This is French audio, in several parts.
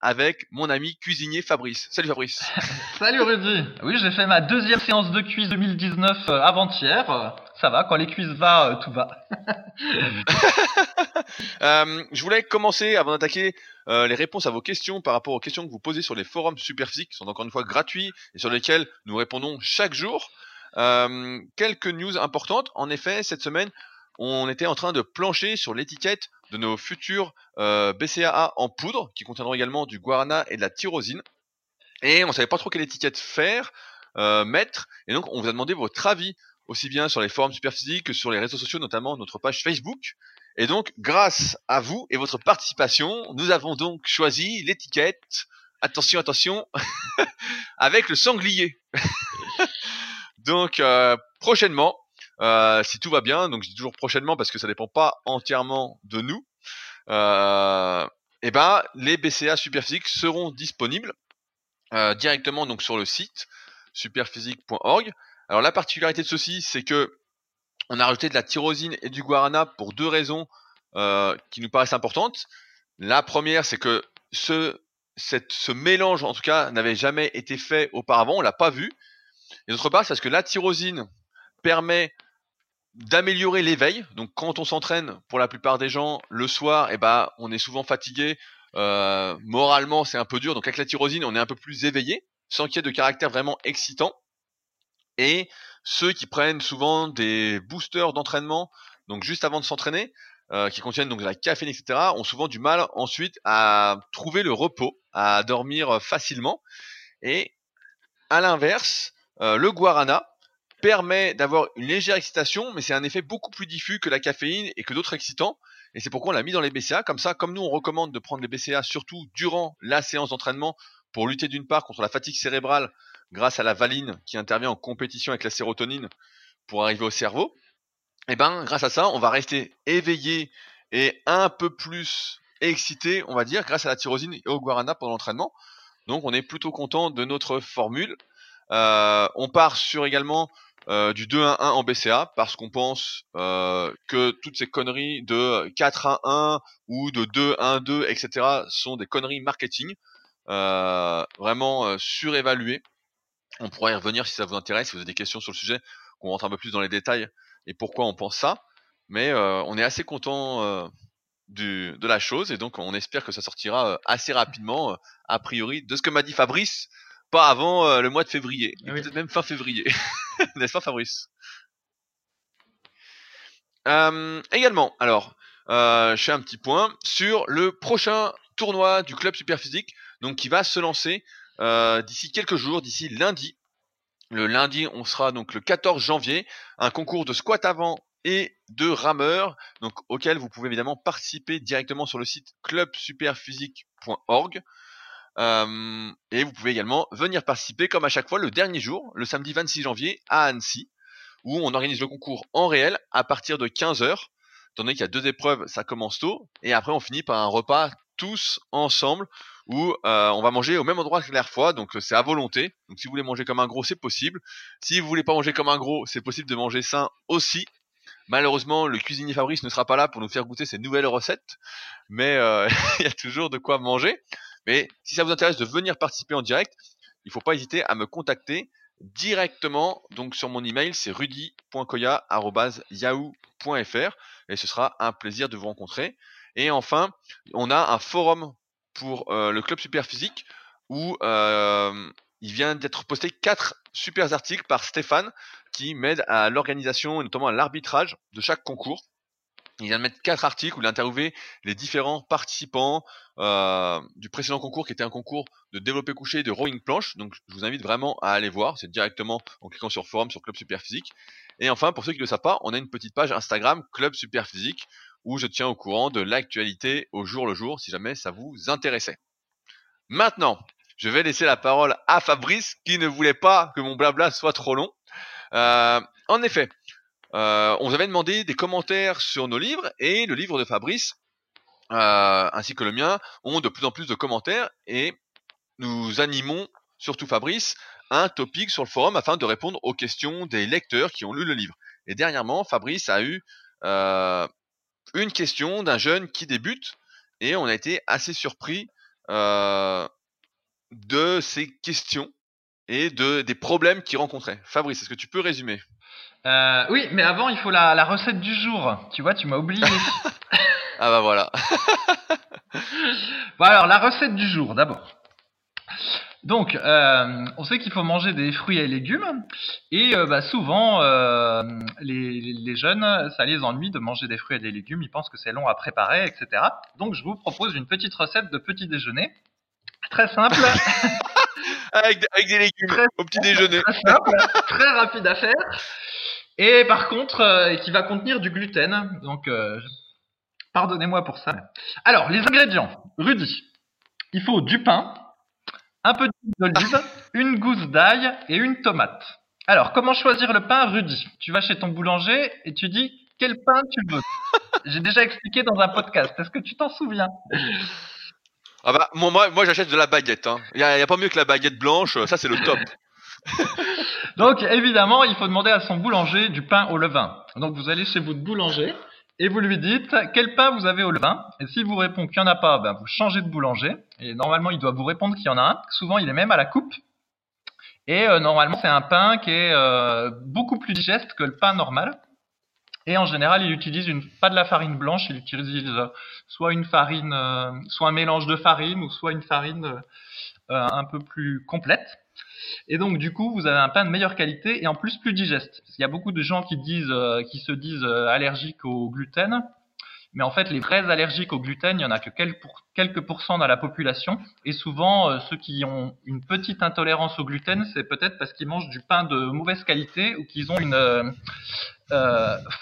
avec mon ami cuisinier Fabrice. Salut Fabrice. Salut Rudy. Oui, j'ai fait ma deuxième séance de cuisse 2019 euh, avant-hier. Euh, ça va, quand les cuisses va, euh, tout va. je voulais commencer avant d'attaquer les réponses à vos questions par rapport aux questions que vous posez sur les forums Superphysique, qui sont encore une fois gratuits et sur lesquels nous répondons chaque jour. quelques news importantes. En effet, cette semaine, on était en train de plancher sur l'étiquette de nos futurs euh, BCAA en poudre, qui contiendront également du guarana et de la tyrosine. Et on savait pas trop quelle étiquette faire, euh, mettre, et donc on vous a demandé votre avis, aussi bien sur les forums Superphysique que sur les réseaux sociaux, notamment notre page Facebook. Et donc, grâce à vous et votre participation, nous avons donc choisi l'étiquette, attention, attention, avec le sanglier. donc, euh, prochainement, euh, si tout va bien, donc je dis toujours prochainement parce que ça dépend pas entièrement de nous, euh, eh ben les BCA Superphysique seront disponibles euh, directement donc sur le site superphysique.org. Alors la particularité de ceci, c'est que on a rajouté de la tyrosine et du guarana pour deux raisons qui nous paraissent importantes. La première, c'est que ce mélange, en tout cas, n'avait jamais été fait auparavant, on l'a pas vu. Et d'autre part, c'est parce que la tyrosine permet d'améliorer l'éveil. Donc quand on s'entraîne, pour la plupart des gens, le soir, eh ben, on est souvent fatigué. Euh, moralement, c'est un peu dur. Donc avec la tyrosine, on est un peu plus éveillé, sans qu'il y ait de caractère vraiment excitant. Et ceux qui prennent souvent des boosters d'entraînement, donc juste avant de s'entraîner, euh, qui contiennent donc de la caféine, etc., ont souvent du mal ensuite à trouver le repos, à dormir facilement. Et à l'inverse, euh, le guarana, permet d'avoir une légère excitation, mais c'est un effet beaucoup plus diffus que la caféine et que d'autres excitants. Et c'est pourquoi on l'a mis dans les BCA. Comme ça, comme nous on recommande de prendre les BCA surtout durant la séance d'entraînement pour lutter d'une part contre la fatigue cérébrale grâce à la valine qui intervient en compétition avec la sérotonine pour arriver au cerveau. Et eh ben, grâce à ça, on va rester éveillé et un peu plus excité, on va dire, grâce à la tyrosine et au guarana pendant l'entraînement. Donc, on est plutôt content de notre formule. Euh, on part sur également euh, du 2-1-1 en BCA parce qu'on pense euh, que toutes ces conneries de 4-1-1 ou de 2-1-2, etc. sont des conneries marketing, euh, vraiment surévaluées. On pourrait y revenir si ça vous intéresse, si vous avez des questions sur le sujet, qu'on rentre un peu plus dans les détails et pourquoi on pense ça. Mais on est assez content de la chose et donc on espère que ça sortira assez rapidement, a priori, de ce que m'a dit Fabrice pas avant euh, le mois de février, peut-être même fin février. N'est-ce pas Fabrice? Euh, Également, alors, euh, je fais un petit point sur le prochain tournoi du club Superphysique, donc qui va se lancer d'ici quelques jours, d'ici lundi. Le lundi, on sera donc le 14 janvier, un concours de squat avant et de rameur, donc auquel vous pouvez évidemment participer directement sur le site clubsuperphysique.org. Euh, et vous pouvez également venir participer, comme à chaque fois, le dernier jour, le samedi 26 janvier, à Annecy, où on organise le concours en réel à partir de 15h. Étant donné qu'il y a deux épreuves, ça commence tôt, et après on finit par un repas tous ensemble où euh, on va manger au même endroit que la fois, donc c'est à volonté. Donc si vous voulez manger comme un gros, c'est possible. Si vous voulez pas manger comme un gros, c'est possible de manger sain aussi. Malheureusement, le cuisinier Fabrice ne sera pas là pour nous faire goûter ces nouvelles recettes, mais euh, il y a toujours de quoi manger. Mais si ça vous intéresse de venir participer en direct, il ne faut pas hésiter à me contacter directement. Donc sur mon email, c'est rudy.koya.yahoo.fr et ce sera un plaisir de vous rencontrer. Et enfin, on a un forum pour euh, le club super physique où euh, il vient d'être posté quatre super articles par Stéphane qui m'aide à l'organisation et notamment à l'arbitrage de chaque concours. Il vient de mettre quatre articles où il a interviewé les différents participants euh, du précédent concours qui était un concours de développé couché de rowing planche. Donc je vous invite vraiment à aller voir. C'est directement en cliquant sur forum sur Club Super Physique. Et enfin, pour ceux qui ne le savent pas, on a une petite page Instagram Club Super Physique où je tiens au courant de l'actualité au jour le jour si jamais ça vous intéressait. Maintenant, je vais laisser la parole à Fabrice qui ne voulait pas que mon blabla soit trop long. Euh, en effet, euh, on vous avait demandé des commentaires sur nos livres et le livre de Fabrice euh, ainsi que le mien, ont de plus en plus de commentaires et nous animons, surtout Fabrice, un topic sur le forum afin de répondre aux questions des lecteurs qui ont lu le livre. Et dernièrement, Fabrice a eu euh, une question d'un jeune qui débute et on a été assez surpris de ces questions et de des problèmes qu'il rencontrait. Fabrice, est-ce que tu peux résumer? Euh, oui, mais avant, il faut la, la recette du jour. Tu vois, tu m'as oublié. Ah bah voilà. Bon alors, la recette du jour d'abord. Donc, euh, on sait qu'il faut manger des fruits et légumes, et euh, bah, souvent, euh, les, les jeunes, ça les ennuie de manger des fruits et des légumes, ils pensent que c'est long à préparer, etc. Donc, je vous propose une petite recette de petit déjeuner, très simple, avec, avec des légumes Très- au petit déjeuner. très simple, très rapide à faire, et par contre, euh, qui va contenir du gluten. Donc, euh, pardonnez-moi pour ça. Alors, les ingrédients. Rudy, il faut du pain, un peu d'huile d'olive, une gousse d'ail et une tomate. Alors, comment choisir le pain, Rudy? Tu vas chez ton boulanger et tu dis quel pain tu veux? J'ai déjà expliqué dans un podcast. Est-ce que tu t'en souviens? Ah bah moi moi, j'achète de la baguette. Hein. Y, a, y a pas mieux que la baguette blanche. Ça c'est le top. Donc, évidemment, il faut demander à son boulanger du pain au levain. Donc, vous allez chez votre boulanger et vous lui dites quel pain vous avez au levain? Et s'il vous répond qu'il n'y en a pas, ben, vous changez de boulanger. Et normalement, il doit vous répondre qu'il y en a un. Souvent, il est même à la coupe. Et euh, normalement, c'est un pain qui est euh, beaucoup plus digeste que le pain normal. Et en général, il utilise une, pas de la farine blanche, il utilise euh, soit une farine, soit un mélange de farine, ou soit une farine un peu plus complète. Et donc du coup, vous avez un pain de meilleure qualité et en plus plus digeste. Parce qu'il y a beaucoup de gens qui disent, euh, qui se disent euh, allergiques au gluten, mais en fait, les vrais allergiques au gluten, il y en a que quelques, pour- quelques pourcents dans la population. Et souvent, euh, ceux qui ont une petite intolérance au gluten, c'est peut-être parce qu'ils mangent du pain de mauvaise qualité ou qu'ils ont une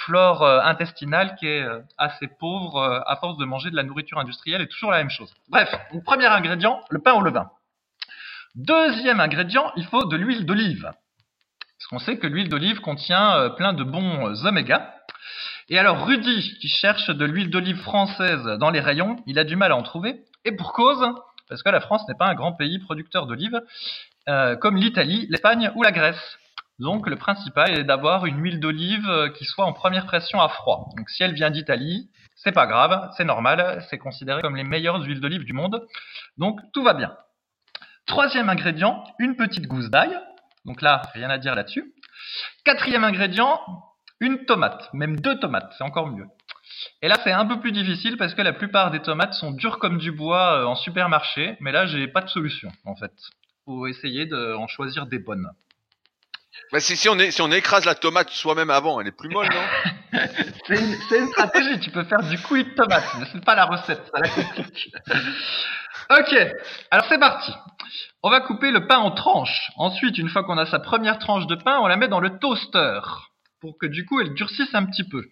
flore intestinale qui est assez pauvre à force de manger de la nourriture industrielle et toujours la même chose. Bref, premier ingrédient, le pain au levain. Deuxième ingrédient, il faut de l'huile d'olive. Parce qu'on sait que l'huile d'olive contient euh, plein de bons euh, oméga. Et alors Rudy, qui cherche de l'huile d'olive française dans les rayons, il a du mal à en trouver. Et pour cause, parce que la France n'est pas un grand pays producteur d'olives, euh, comme l'Italie, l'Espagne ou la Grèce. Donc le principal est d'avoir une huile d'olive qui soit en première pression à froid. Donc si elle vient d'Italie, c'est pas grave, c'est normal, c'est considéré comme les meilleures huiles d'olive du monde. Donc tout va bien. Troisième ingrédient, une petite gousse d'ail. Donc là, rien à dire là-dessus. Quatrième ingrédient, une tomate, même deux tomates, c'est encore mieux. Et là, c'est un peu plus difficile parce que la plupart des tomates sont dures comme du bois euh, en supermarché, mais là, j'ai pas de solution en fait. Faut essayer d'en choisir des bonnes. Bah, si, si on est si on écrase la tomate soi-même avant, elle est plus molle non? C'est une, stratégie, tu peux faire du coulis de tomate, mais c'est pas la recette, ça la complique. Ok, alors c'est parti. On va couper le pain en tranches. Ensuite, une fois qu'on a sa première tranche de pain, on la met dans le toaster pour que du coup elle durcisse un petit peu.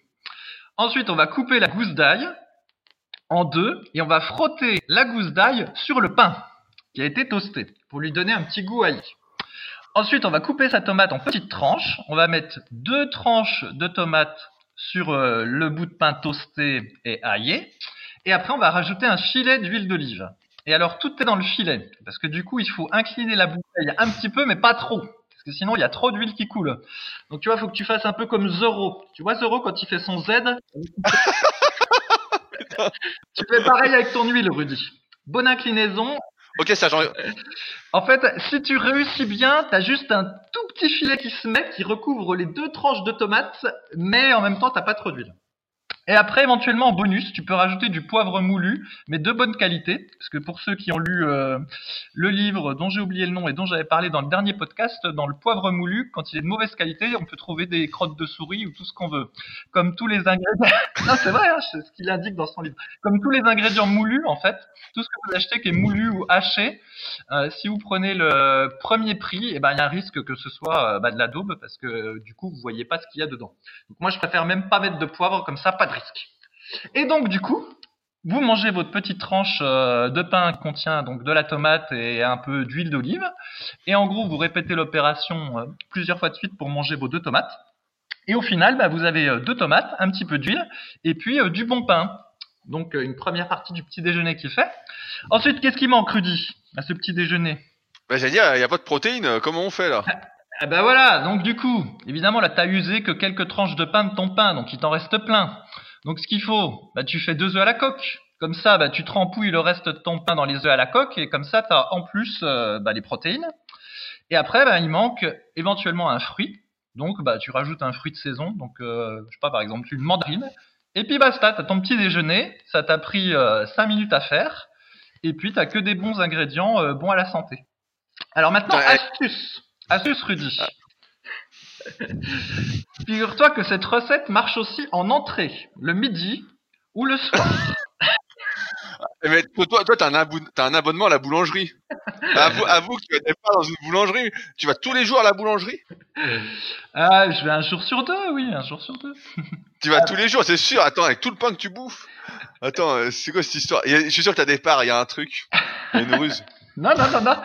Ensuite, on va couper la gousse d'ail en deux et on va frotter la gousse d'ail sur le pain qui a été toasté pour lui donner un petit goût ail. Ensuite, on va couper sa tomate en petites tranches. On va mettre deux tranches de tomates sur euh, le bout de pain toasté et aillé. Et après, on va rajouter un filet d'huile d'olive. Et alors, tout est dans le filet. Parce que du coup, il faut incliner la bouteille un petit peu, mais pas trop. Parce que sinon, il y a trop d'huile qui coule. Donc, tu vois, il faut que tu fasses un peu comme Zoro. Tu vois, Zoro, quand il fait son Z, tu fais pareil avec ton huile, Rudy. Bonne inclinaison. Ok, ça j'en- En fait, si tu réussis bien, t'as juste un tout petit filet qui se met, qui recouvre les deux tranches de tomates, mais en même temps, t'as pas trop d'huile. Et après, éventuellement, en bonus, tu peux rajouter du poivre moulu, mais de bonne qualité, parce que pour ceux qui ont lu euh, le livre dont j'ai oublié le nom et dont j'avais parlé dans le dernier podcast, dans le poivre moulu, quand il est de mauvaise qualité, on peut trouver des crottes de souris ou tout ce qu'on veut. Comme tous les ingrédients... non, c'est vrai, hein, c'est ce qu'il indique dans son livre. Comme tous les ingrédients moulus, en fait, tout ce que vous achetez qui est moulu ou haché, euh, si vous prenez le premier prix, eh ben, il y a un risque que ce soit euh, bah, de la daube parce que du coup, vous voyez pas ce qu'il y a dedans. Donc moi, je préfère même pas mettre de poivre comme ça, pas de risque. Et donc, du coup, vous mangez votre petite tranche euh, de pain qui contient donc de la tomate et un peu d'huile d'olive. Et en gros, vous répétez l'opération euh, plusieurs fois de suite pour manger vos deux tomates. Et au final, bah, vous avez euh, deux tomates, un petit peu d'huile et puis du bon pain. Donc une première partie du petit déjeuner qui est fait. Ensuite, qu'est-ce qui manque, Rudy, à ce petit déjeuner? Bah, j'allais dire, il n'y a pas de protéines, comment on fait là? Eh ben voilà, donc du coup, évidemment, là, t'as usé que quelques tranches de pain de ton pain, donc il t'en reste plein. Donc ce qu'il faut, bah, tu fais deux œufs à la coque. Comme ça, bah, tu trempouilles le reste de ton pain dans les œufs à la coque, et comme ça, t'as en plus euh, bah, les protéines. Et après, bah, il manque éventuellement un fruit. Donc, bah, tu rajoutes un fruit de saison, donc euh, je sais pas, par exemple, une mandarine. Et puis basta, t'as ton petit déjeuner. Ça t'a pris 5 minutes à faire. Et puis, t'as que des bons ingrédients euh, bons à la santé. Alors maintenant, Ouais. astuce. Astuce, Rudy. Figure-toi que cette recette marche aussi en entrée, le midi ou le soir. Eh, Mais toi, toi, t'as un, abonnement à la boulangerie. avoue, avoue que tu vas pas dans une boulangerie. Tu vas tous les jours à la boulangerie Ah, je vais un jour sur deux, oui, un jour sur deux. Tu vas tous les jours, c'est sûr. Attends, avec tout le pain que tu bouffes. Attends, euh, c'est quoi cette histoire? Je suis sûr que t'as des parts, il y a un truc. Il y a une ruse. Non, non, non, non,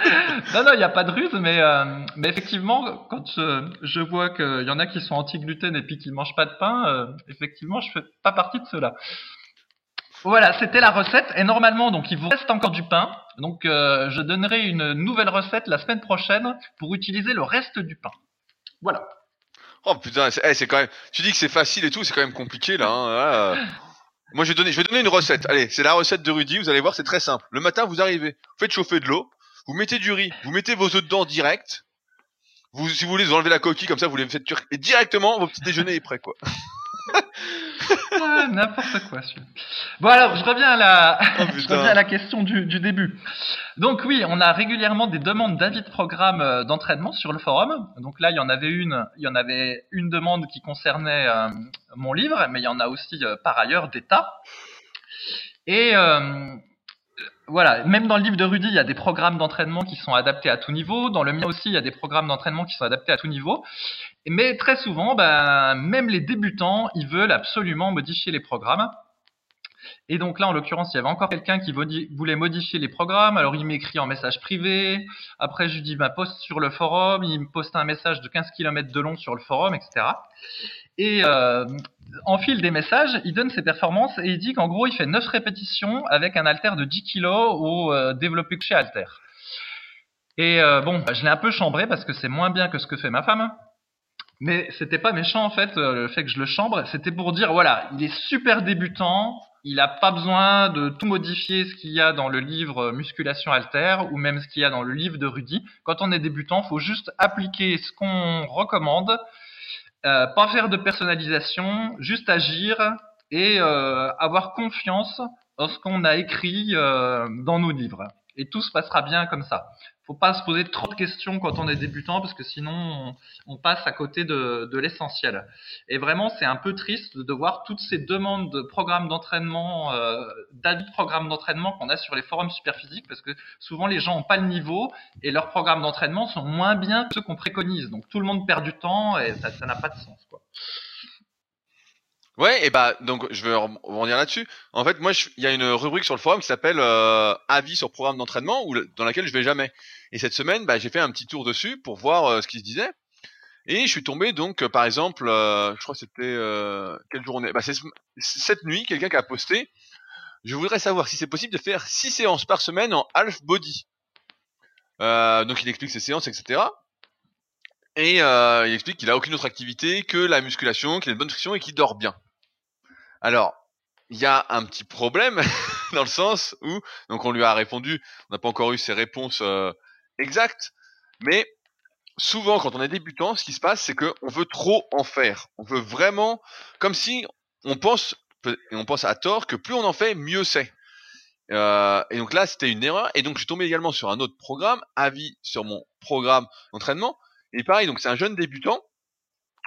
non, non, il n'y a pas de ruse, mais, euh, mais effectivement, quand euh, je vois qu'il y en a qui sont anti-gluten et puis qui mangent pas de pain, euh, effectivement, je fais pas partie de ceux-là. Voilà, c'était la recette. Et normalement, donc, il vous reste encore du pain. Donc, euh, je donnerai une nouvelle recette la semaine prochaine pour utiliser le reste du pain. Voilà. Oh putain, c'est eh, c'est quand même. Tu dis que c'est facile et tout, c'est quand même compliqué là. hein, là, euh. Moi, je vais donner, je vais donner une recette. Allez, c'est la recette de Rudy. Vous allez voir, c'est très simple. Le matin, vous arrivez, vous faites chauffer de l'eau, vous mettez du riz, vous mettez vos œufs dedans direct. Vous, si vous voulez, vous enlevez la coquille comme ça, vous les faites cuire et directement, votre petit déjeuner est prêt quoi. Ah, N'importe quoi, celui Bon, alors, je reviens à la, Oh, je reviens à la question du, du début. Donc oui, on a régulièrement des demandes d'avis de programme euh, d'entraînement sur le forum. Donc là, il y en avait une, il y en avait une demande qui concernait euh, mon livre, mais il y en a aussi euh, par ailleurs des tas. Et euh, voilà, même dans le livre de Rudy, il y a des programmes d'entraînement qui sont adaptés à tout niveau. Dans le mien aussi, il y a des programmes d'entraînement qui sont adaptés à tout niveau. Mais très souvent, ben, même les débutants, ils veulent absolument modifier les programmes. Et donc là, en l'occurrence, il y avait encore quelqu'un qui voulait modifier les programmes. Alors il m'écrit en message privé. Après, je lui dis, bah, poste sur le forum. Il me poste un message de 15 km de long sur le forum, etc. Et euh, en fil des messages, il donne ses performances et il dit qu'en gros, il fait 9 répétitions avec un halter de 10 kg au euh, développé couché halter. Et euh, bon, je l'ai un peu chambré parce que c'est moins bien que ce que fait ma femme. Mais c'était pas méchant en fait, euh, le fait que je le chambre, c'était pour dire voilà, il est super débutant, il a pas besoin de tout modifier ce qu'il y a dans le livre euh, Musculation Alter ou même ce qu'il y a dans le livre de Rudy. Quand on est débutant, faut juste appliquer ce qu'on recommande, euh, pas faire de personnalisation, juste agir et avoir confiance en ce qu'on a écrit dans nos livres. Et tout se passera bien comme ça. Faut pas se poser trop de questions quand on est débutant parce que sinon on, passe à côté de, l'essentiel. Et vraiment, c'est un peu triste de voir toutes ces demandes de programmes d'entraînement, euh, de programmes d'entraînement qu'on a sur les forums superphysiques parce que souvent les gens n'ont pas le niveau et leurs programmes d'entraînement sont moins bien que ceux qu'on préconise. Donc tout le monde perd du temps et ça n'a pas de sens. Ouais, et bah donc je rem- rebondir là-dessus. En fait, moi, il y a une rubrique sur le forum qui s'appelle euh, avis sur programme d'entraînement le- dans laquelle je vais jamais. Et cette semaine, bah, j'ai fait un petit tour dessus pour voir euh, ce qui se disait. Et je suis tombé donc, euh, par exemple, je crois que c'était quelle journée Bah, c'est ce- cette nuit, quelqu'un qui a posté. Je voudrais savoir si c'est possible de faire six séances par semaine en half body. Donc il explique ses séances, etc. Et il explique qu'il a aucune autre activité que la musculation, qu'il a une bonne nutrition et qu'il dort bien. Alors, il y a un petit problème dans le sens où, donc on lui a répondu, on n'a pas encore eu ses réponses euh, exactes, mais souvent quand on est débutant, ce qui se passe, c'est que on veut trop en faire. On veut vraiment, comme si on pense, et on pense à tort, que plus on en fait, mieux c'est. Euh, et donc là, c'était une erreur. Et donc, je suis tombé également sur un autre programme, avis sur mon programme d'entraînement. Et pareil, donc c'est un jeune débutant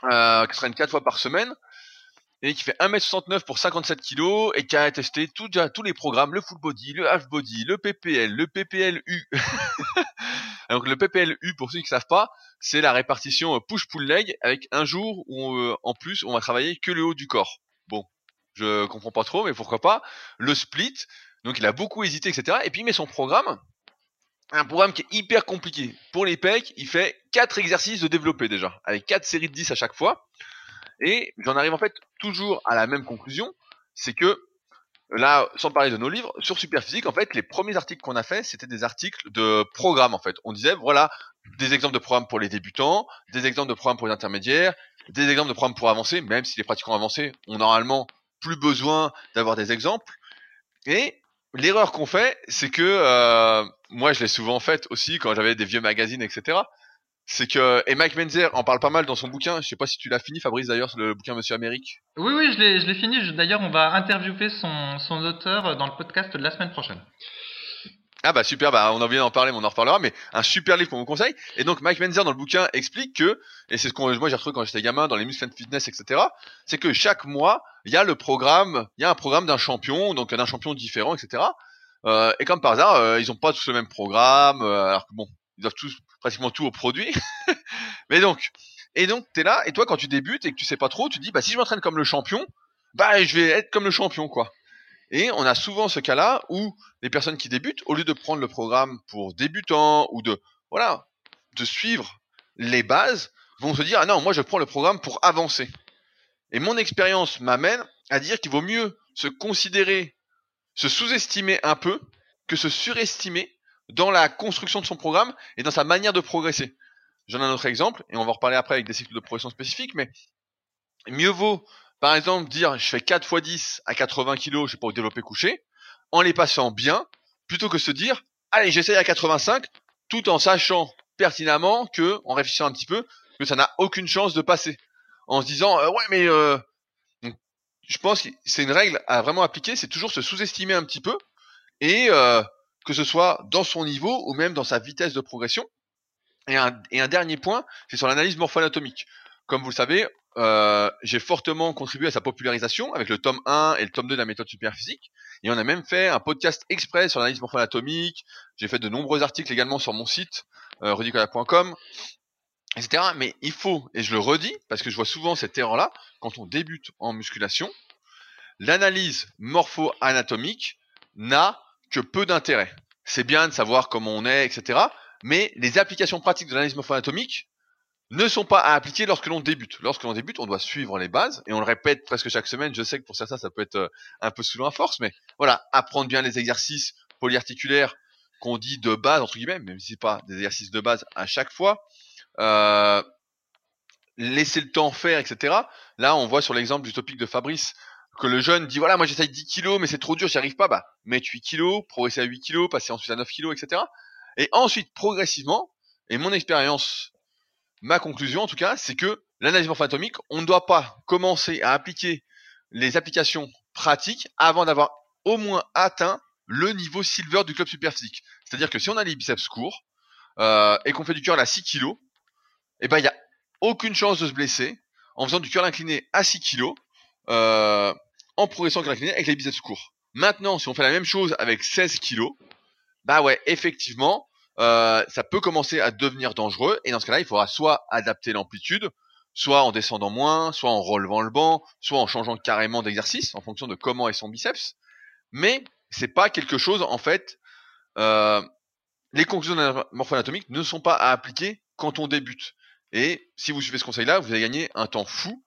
euh, qui s'entraîne quatre fois par semaine et qui fait 1m69 pour 57 kg et qui a testé tous les programmes, le full body, le half body, le PPL, le PPLU. Donc le PPLU, pour ceux qui ne savent pas, c'est la répartition push-pull leg avec un jour où euh, en plus on va travailler que le haut du corps. Bon, je comprends pas trop, mais pourquoi pas. Le split, donc il a beaucoup hésité, etc. Et puis il met son programme, un programme qui est hyper compliqué. Pour les pecs, il fait 4 exercices de développé déjà, avec 4 séries de 10 à chaque fois. Et j'en arrive en fait toujours à la même conclusion, c'est que là, sans parler de nos livres, sur Superphysique, en fait, les premiers articles qu'on a fait, c'était des articles de programmes, en fait. On disait, voilà, des exemples de programmes pour les débutants, des exemples de programmes pour les intermédiaires, des exemples de programmes pour avancer, même si les pratiquants avancés ont normalement plus besoin d'avoir des exemples. Et l'erreur qu'on fait, c'est que, euh, moi je l'ai souvent faite aussi quand j'avais des vieux magazines, etc c'est que et Mike Menzer en parle pas mal dans son bouquin. Je sais pas si tu l'as fini, Fabrice d'ailleurs, le bouquin Monsieur Amérique. Oui, oui, je l'ai, je l'ai fini. D'ailleurs, on va interviewer son, son auteur dans le podcast de la semaine prochaine. Ah bah super, bah on a envie d'en parler, mais on en reparlera. Mais un super livre qu'on vous conseille. Et donc Mike Menzer dans le bouquin explique que, et c'est ce qu'on moi j'ai retrouvé quand j'étais gamin dans les Muscle Fitness, etc. C'est que chaque mois il y a le programme, il y a un programme d'un champion, donc d'un champion différent, etc. Euh, et comme par hasard, euh, ils ont pas tous le même programme, euh, alors que bon, ils doivent tous pratiquement tout au produit. mais donc, et donc t'es là, et toi quand tu débutes et que tu sais pas trop, tu dis bah si je m'entraîne comme le champion, bah je vais être comme le champion quoi. Et on a souvent ce cas-là où les personnes qui débutent, au lieu de prendre le programme pour débutants ou de voilà, de suivre les bases, vont se dire ah non moi je prends le programme pour avancer. Et mon expérience m'amène à dire qu'il vaut mieux se considérer, se sous-estimer un peu que se surestimer dans la construction de son programme et dans sa manière de progresser. J'en ai un autre exemple, et on va en reparler après avec des cycles de progression spécifiques, mais mieux vaut, par exemple, dire je fais 4 x 10 à 80 kg, je sais pas, au développé couché, en les passant bien, plutôt que se dire, allez, j'essaye à 85, tout en sachant pertinemment que, en réfléchissant un petit peu, que ça n'a aucune chance de passer. En se disant, euh, ouais, mais euh, je pense que c'est une règle à vraiment appliquer, c'est toujours se sous-estimer un petit peu et euh, que ce soit dans son niveau ou même dans sa vitesse de progression. Et un, et un dernier point, c'est sur l'analyse morpho-anatomique. Comme vous le savez, euh, j'ai fortement contribué à sa popularisation avec le tome 1 et le tome 2 de la méthode superphysique. Et on a même fait un podcast exprès sur l'analyse morpho-anatomique. J'ai fait de nombreux articles également sur mon site, euh, etc. Mais il faut, et je le redis, parce que je vois souvent cette erreur-là, quand on débute en musculation, l'analyse morpho-anatomique n'a que peu d'intérêt. C'est bien de savoir comment on est, etc. Mais les applications pratiques de l'analyse morpho-anatomique ne sont pas à appliquer lorsque l'on débute. Lorsque l'on débute, on doit suivre les bases, et on le répète presque chaque semaine. Je sais que pour certains, ça peut être euh, un peu souvent à force, mais voilà, apprendre bien les exercices polyarticulaires qu'on dit de base, entre guillemets, même si c'est pas des exercices de base à chaque fois. Euh, laisser le temps faire, etc. Là, on voit sur l'exemple du topic de Fabrice, que le jeune dit voilà moi j'essaye 10 kilos mais c'est trop dur j'y arrive pas bah mettre 8 kilos progresser à 8 kilos passer ensuite à 9 kilos etc et ensuite progressivement et mon expérience ma conclusion en tout cas c'est que l'analyse morpho-anatomique on ne doit pas commencer à appliquer les applications pratiques avant d'avoir au moins atteint le niveau silver du club superphysique. C'est à dire que si on a les biceps courts euh, et qu'on fait du curl à 6 kilos et eh ben il y a aucune chance de se blesser en faisant du curl incliné à 6 kilos euh, en progressant avec les biceps courts. Maintenant, si on fait la même chose avec 16 kilos, bah ouais, effectivement, euh, ça peut commencer à devenir dangereux. Et dans ce cas-là, il faudra soit adapter l'amplitude, soit en descendant moins, soit en relevant le banc, soit en changeant carrément d'exercice en fonction de comment est son biceps. Mais c'est pas quelque chose en fait. Euh, les conclusions morpho-anatomiques ne sont pas à appliquer quand on débute. Et si vous suivez ce conseil-là, vous allez gagner un temps fou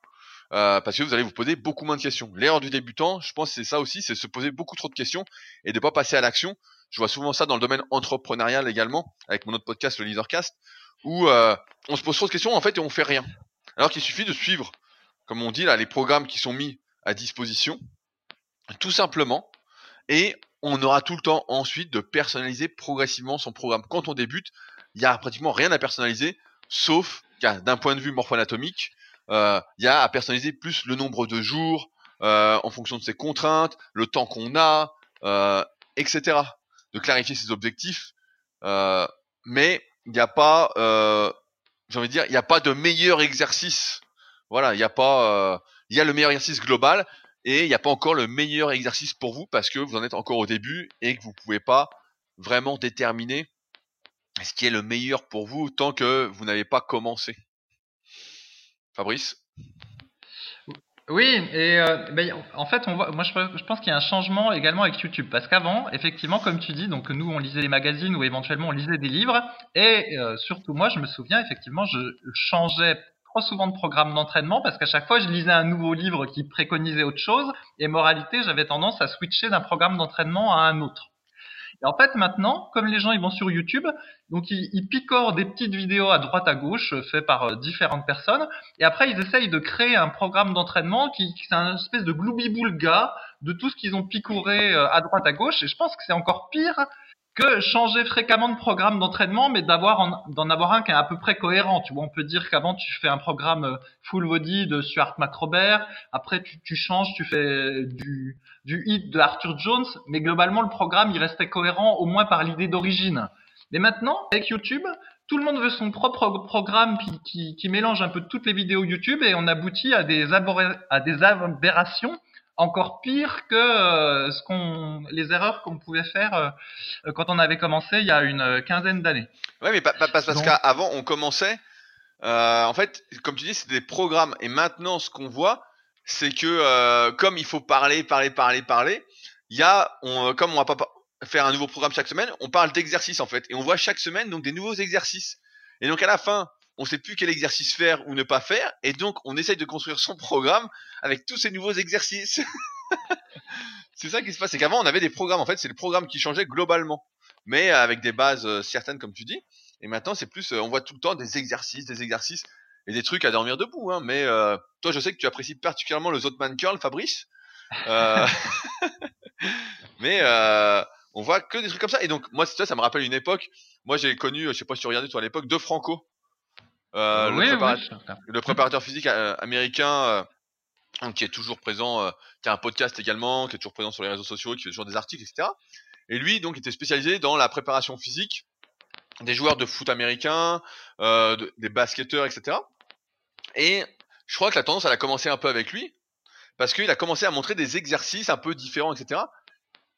euh, parce que vous allez vous poser beaucoup moins de questions. L'erreur du débutant, je pense c'est ça aussi, c'est se poser beaucoup trop de questions et de pas passer à l'action. Je vois souvent ça dans le domaine entrepreneurial également, avec mon autre podcast, le Leadercast, où euh, on se pose trop de questions en fait et on fait rien. Alors qu'il suffit de suivre, comme on dit là, les programmes qui sont mis à disposition, tout simplement, et on aura tout le temps ensuite de personnaliser progressivement son programme. Quand on débute, il y a pratiquement rien à personnaliser, sauf d'un point de vue morpho-anatomique, il y a à personnaliser plus le nombre de jours euh, en fonction de ses contraintes, le temps qu'on a, euh, etc. De clarifier ses objectifs, mais il n'y a pas, j'ai envie de dire, il n'y a pas de meilleur exercice. Voilà, il n'y a pas, il y a le meilleur exercice global et il n'y a pas encore le meilleur exercice pour vous parce que vous en êtes encore au début et que vous pouvez pas vraiment déterminer ce qui est le meilleur pour vous tant que vous n'avez pas commencé. Fabrice? Oui, et euh, ben, en fait, moi je, pense qu'il y a un changement également avec YouTube, parce qu'avant, effectivement, comme tu dis, donc nous on lisait des magazines ou éventuellement on lisait des livres, et euh, surtout moi, je me souviens effectivement, je changeais trop souvent de programmes d'entraînement parce qu'à chaque fois, je lisais un nouveau livre qui préconisait autre chose et moralité, j'avais tendance à switcher d'un programme d'entraînement à un autre. Et en fait, maintenant, comme les gens ils vont sur YouTube, donc ils, picorent des petites vidéos à droite à gauche faites par euh, différentes personnes, et après ils essayent de créer un programme d'entraînement qui, qui c'est un espèce de gloubi-boule gars de tout ce qu'ils ont picoré euh, à droite à gauche. Et je pense que c'est encore pire que changer fréquemment de programme d'entraînement, mais d'avoir d'en avoir un qui est à peu près cohérent. Tu vois, on peut dire qu'avant tu fais un programme euh, full body de Stuart McRobert, après tu, tu changes, tu fais du du hit de Arthur Jones, mais globalement le programme il restait cohérent au moins par l'idée d'origine. Mais maintenant, avec YouTube, tout le monde veut son propre programme qui, qui, qui, mélange un peu toutes les vidéos YouTube et on aboutit à des, à des aberrations encore pire que euh, ce qu'on, les erreurs qu'on pouvait faire euh, quand on avait commencé il y a une quinzaine d'années. Ouais, mais pas, pas, parce Donc... qu'avant on commençait. Euh, en fait, comme tu dis, c'était des programmes. Et maintenant, ce qu'on voit, c'est que euh, comme il faut parler, parler, parler, parler, il y a, on, comme on va pas faire un nouveau programme chaque semaine, on parle d'exercices en fait, et on voit chaque semaine donc des nouveaux exercices. Et donc à la fin, on sait plus quel exercice faire ou ne pas faire, et donc on essaye de construire son programme avec tous ces nouveaux exercices. c'est ça qui se passe, c'est qu'avant on avait des programmes, en fait c'est le programme qui changeait globalement, mais avec des bases euh, certaines comme tu dis. Et maintenant c'est plus, euh, on voit tout le temps des exercices, des exercices et des trucs à dormir debout. Hein, mais euh, toi je sais que tu apprécies particulièrement le Zotman Curl, Fabrice. Euh... mais euh, on voit que des trucs comme ça. Et donc moi ça, ça me rappelle une époque. Moi j'ai connu, je sais pas si tu regardais toi à l'époque, De Franco. Euh, oui, le, préparateur, oui, le, préparateur physique euh, américain euh, qui est toujours présent, qui a un podcast également, qui est toujours présent sur les réseaux sociaux, qui fait toujours des articles, etc. Et lui, donc, était spécialisé dans la préparation physique des joueurs de foot américains, de, des basketteurs, etc. Et je crois que la tendance, elle a commencé un peu avec lui, parce qu'il a commencé à montrer des exercices un peu différents, etc.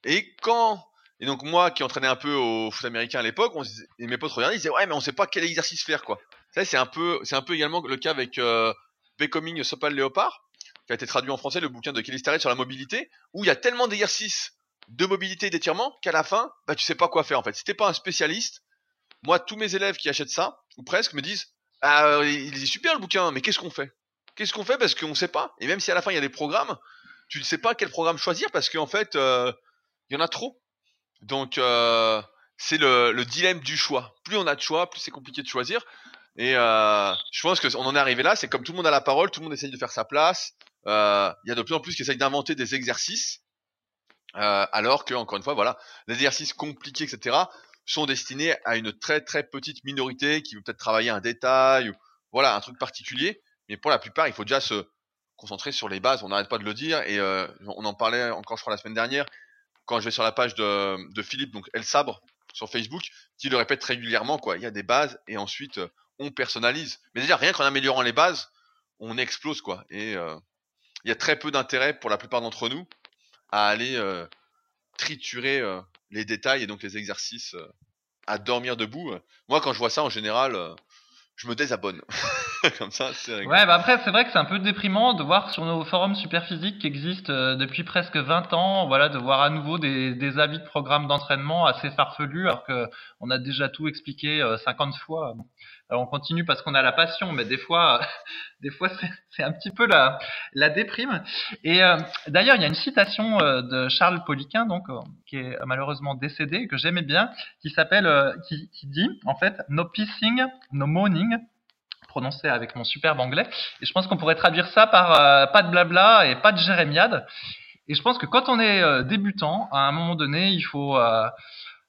Et quand et donc moi qui entraînais un peu au foot américain à l'époque, et mes potes regardaient, ils disaient ouais mais on sait pas quel exercice faire quoi. C'est un peu c'est un peu également le cas avec euh, Becoming Sopal Léopard, qui a été traduit en français le bouquin de Kelly Starrett sur la mobilité, où il y a tellement d'exercices de mobilité et d'étirement qu'à la fin, bah tu sais pas quoi faire en fait. Si t'es pas un spécialiste, moi tous mes élèves qui achètent ça ou presque me disent ah il est super le bouquin, mais qu'est-ce qu'on fait? Qu'est-ce qu'on fait? Parce qu'on sait pas. Et même si à la fin il y a des programmes, tu ne sais pas quel programme choisir parce qu'en fait euh, il y en a trop. Donc euh, c'est le, dilemme du choix. Plus on a de choix, plus c'est compliqué de choisir. Et euh, je pense qu'on en est arrivé là. C'est comme tout le monde a la parole, tout le monde essaye de faire sa place. Euh, il y a de plus en plus qui essayent d'inventer des exercices, euh, alors que encore une fois, voilà, les exercices compliqués, etc., sont destinés à une très très petite minorité qui veut peut-être travailler un détail ou voilà un truc particulier. Mais pour la plupart, il faut déjà se concentrer sur les bases. On n'arrête pas de le dire et on en parlait encore, je crois, la semaine dernière quand je vais sur la page de, de Philippe, donc El Sabre, sur Facebook, qui le répète régulièrement, quoi. Il y a des bases et ensuite on personnalise. Mais déjà, rien qu'en améliorant les bases, on explose, quoi. Et euh, il y a très peu d'intérêt pour la plupart d'entre nous à aller euh, triturer euh, les détails et donc les exercices à dormir debout. Moi, quand je vois ça, en général, je me désabonne. Comme ça, c'est Ouais, bah après, c'est vrai que c'est un peu déprimant de voir sur nos forums super physiques qui existent depuis presque 20 ans, voilà, de voir à nouveau des, des avis de programmes d'entraînement assez farfelus, alors que on a déjà tout expliqué euh, 50 fois. On continue parce qu'on a la passion, mais des fois, des fois c'est un petit peu la, la déprime. Et euh, d'ailleurs, il y a une citation euh, de Charles Poliquin, donc euh, qui est malheureusement décédé, que j'aimais bien, qui s'appelle, euh, qui, qui dit en fait, no pissing, no moaning, prononcé avec mon superbe anglais. Et je pense qu'on pourrait traduire ça par euh, pas de blabla et pas de jérémiade. Et je pense que quand on est euh, débutant, à un moment donné, il faut euh,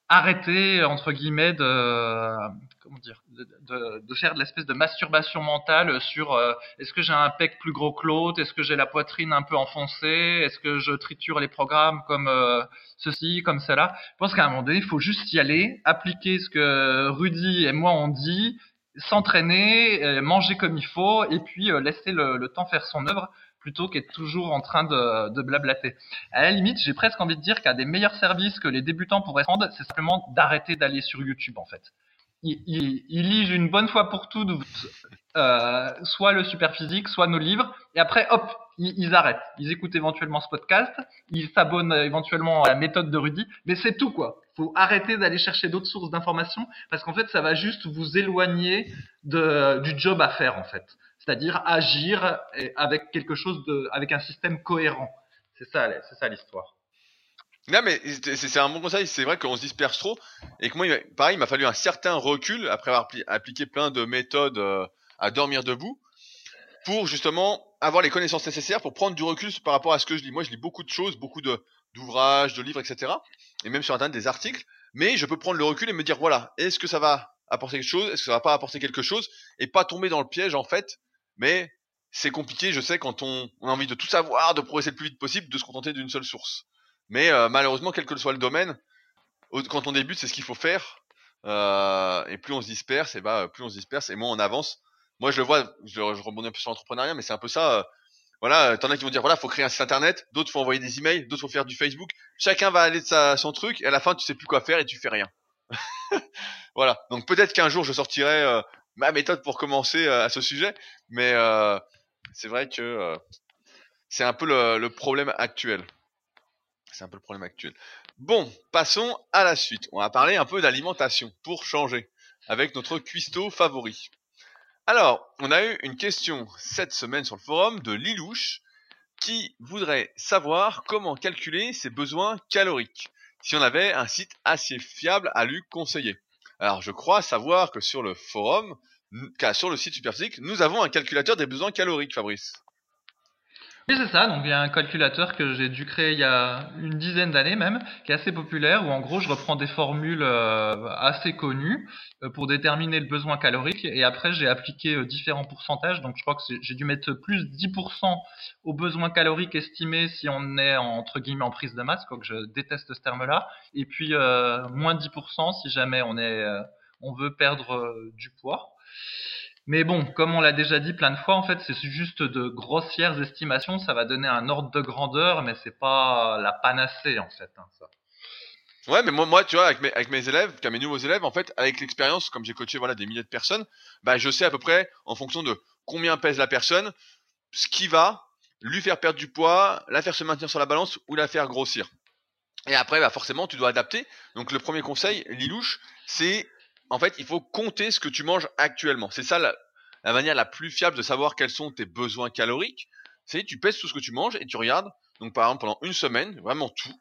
arrêter entre guillemets de comment dire de, de, de faire de l'espèce de masturbation mentale sur euh, est-ce que j'ai un pec plus gros que l'autre, est-ce que j'ai la poitrine un peu enfoncée, est-ce que je triture les programmes comme euh, ceci, comme cela? Je pense qu'à un moment donné, il faut juste y aller, appliquer ce que Rudy et moi on dit, s'entraîner, euh, manger comme il faut, et puis euh, laisser le, le, temps faire son œuvre plutôt qu'être toujours en train de, de blablater. À la limite, j'ai presque envie de dire qu'un des meilleurs services que les débutants pourraient rendre, c'est simplement d'arrêter d'aller sur YouTube en fait. Ils, ils, ils, lisent une bonne fois pour toutes euh, soit le super physique, soit nos livres, et après hop, ils, ils arrêtent. Ils écoutent éventuellement ce podcast, ils s'abonnent éventuellement à la méthode de Rudy, mais c'est tout quoi faut arrêter d'aller chercher d'autres sources d'informations parce qu'en fait ça va juste vous éloigner de, du job à faire en fait. C'est-à-dire agir avec quelque chose de, avec un système cohérent. C'est ça, c'est ça l'histoire. Non, mais c'est un bon conseil. C'est vrai qu'on se disperse trop et que moi, pareil, il m'a fallu un certain recul après avoir appliqué plein de méthodes euh, à dormir debout pour justement avoir les connaissances nécessaires pour prendre du recul par rapport à ce que je lis. Moi, je lis beaucoup de choses, beaucoup d'ouvrages, de livres, etc. Et même sur internet des articles. Mais je peux prendre le recul et me dire voilà, est-ce que ça va apporter quelque chose, est-ce que ça va pas apporter quelque chose, et pas tomber dans le piège en fait. Mais c'est compliqué, je sais, quand on, on, a envie de tout savoir, de progresser le plus vite possible, de se contenter d'une seule source. Mais euh, malheureusement, quel que soit le domaine, quand on débute, c'est ce qu'il faut faire. Euh, et plus on se disperse, et bah plus on se disperse, et moins on avance. Moi, je le vois, je, je rebondis un peu sur l'entrepreneuriat, mais c'est un peu ça. Euh, voilà, t'en as qui vont dire voilà, faut créer un site internet, d'autres faut envoyer des emails, d'autres faut faire du Facebook. Chacun va aller de sa, son truc, et à la fin, tu sais plus quoi faire et tu fais rien. voilà. Donc peut-être qu'un jour, je sortirai ma méthode pour commencer à ce sujet, mais c'est vrai que c'est un peu le problème actuel. C'est un peu le problème actuel. Bon, passons à la suite. On va parler un peu d'alimentation pour changer avec notre cuistot favori. Alors, on a eu une question cette semaine sur le forum de Lilouche qui voudrait savoir comment calculer ses besoins caloriques si on avait un site assez fiable à lui conseiller. Alors, je crois savoir que sur le forum, sur le site Superphysique, nous avons un calculateur des besoins caloriques, Fabrice. Oui, c'est ça. Donc, il y a un calculateur que j'ai dû créer il y a une dizaine d'années même, qui est assez populaire, où en gros, je reprends des formules euh, assez connues euh, pour déterminer le besoin calorique. Et après, j'ai appliqué euh, différents pourcentages. Donc, je crois que j'ai dû mettre plus 10% au besoin calorique estimé si on est entre guillemets en prise de masse, quoi que je déteste ce terme-là. Et puis, moins 10% si jamais on est, on veut perdre du poids. Mais bon, comme on l'a déjà dit plein de fois, en fait, c'est juste de grossières estimations. Ça va donner un ordre de grandeur, mais c'est pas la panacée, en fait. Hein. Ouais, mais moi, moi, tu vois, avec mes, avec mes élèves, avec mes nouveaux élèves, en fait, avec l'expérience, comme j'ai coaché voilà des milliers de personnes, bah, je sais à peu près, en fonction de combien pèse la personne, ce qui va lui faire perdre du poids, la faire se maintenir sur la balance ou la faire grossir. Et après, bah, forcément, tu dois adapter. Donc, le premier conseil, Lilouche, c'est en fait, il faut compter ce que tu manges actuellement. C'est ça la, manière la plus fiable de savoir quels sont tes besoins caloriques. C'est tu pèses tout ce que tu manges et tu regardes, donc par exemple pendant une semaine, vraiment tout.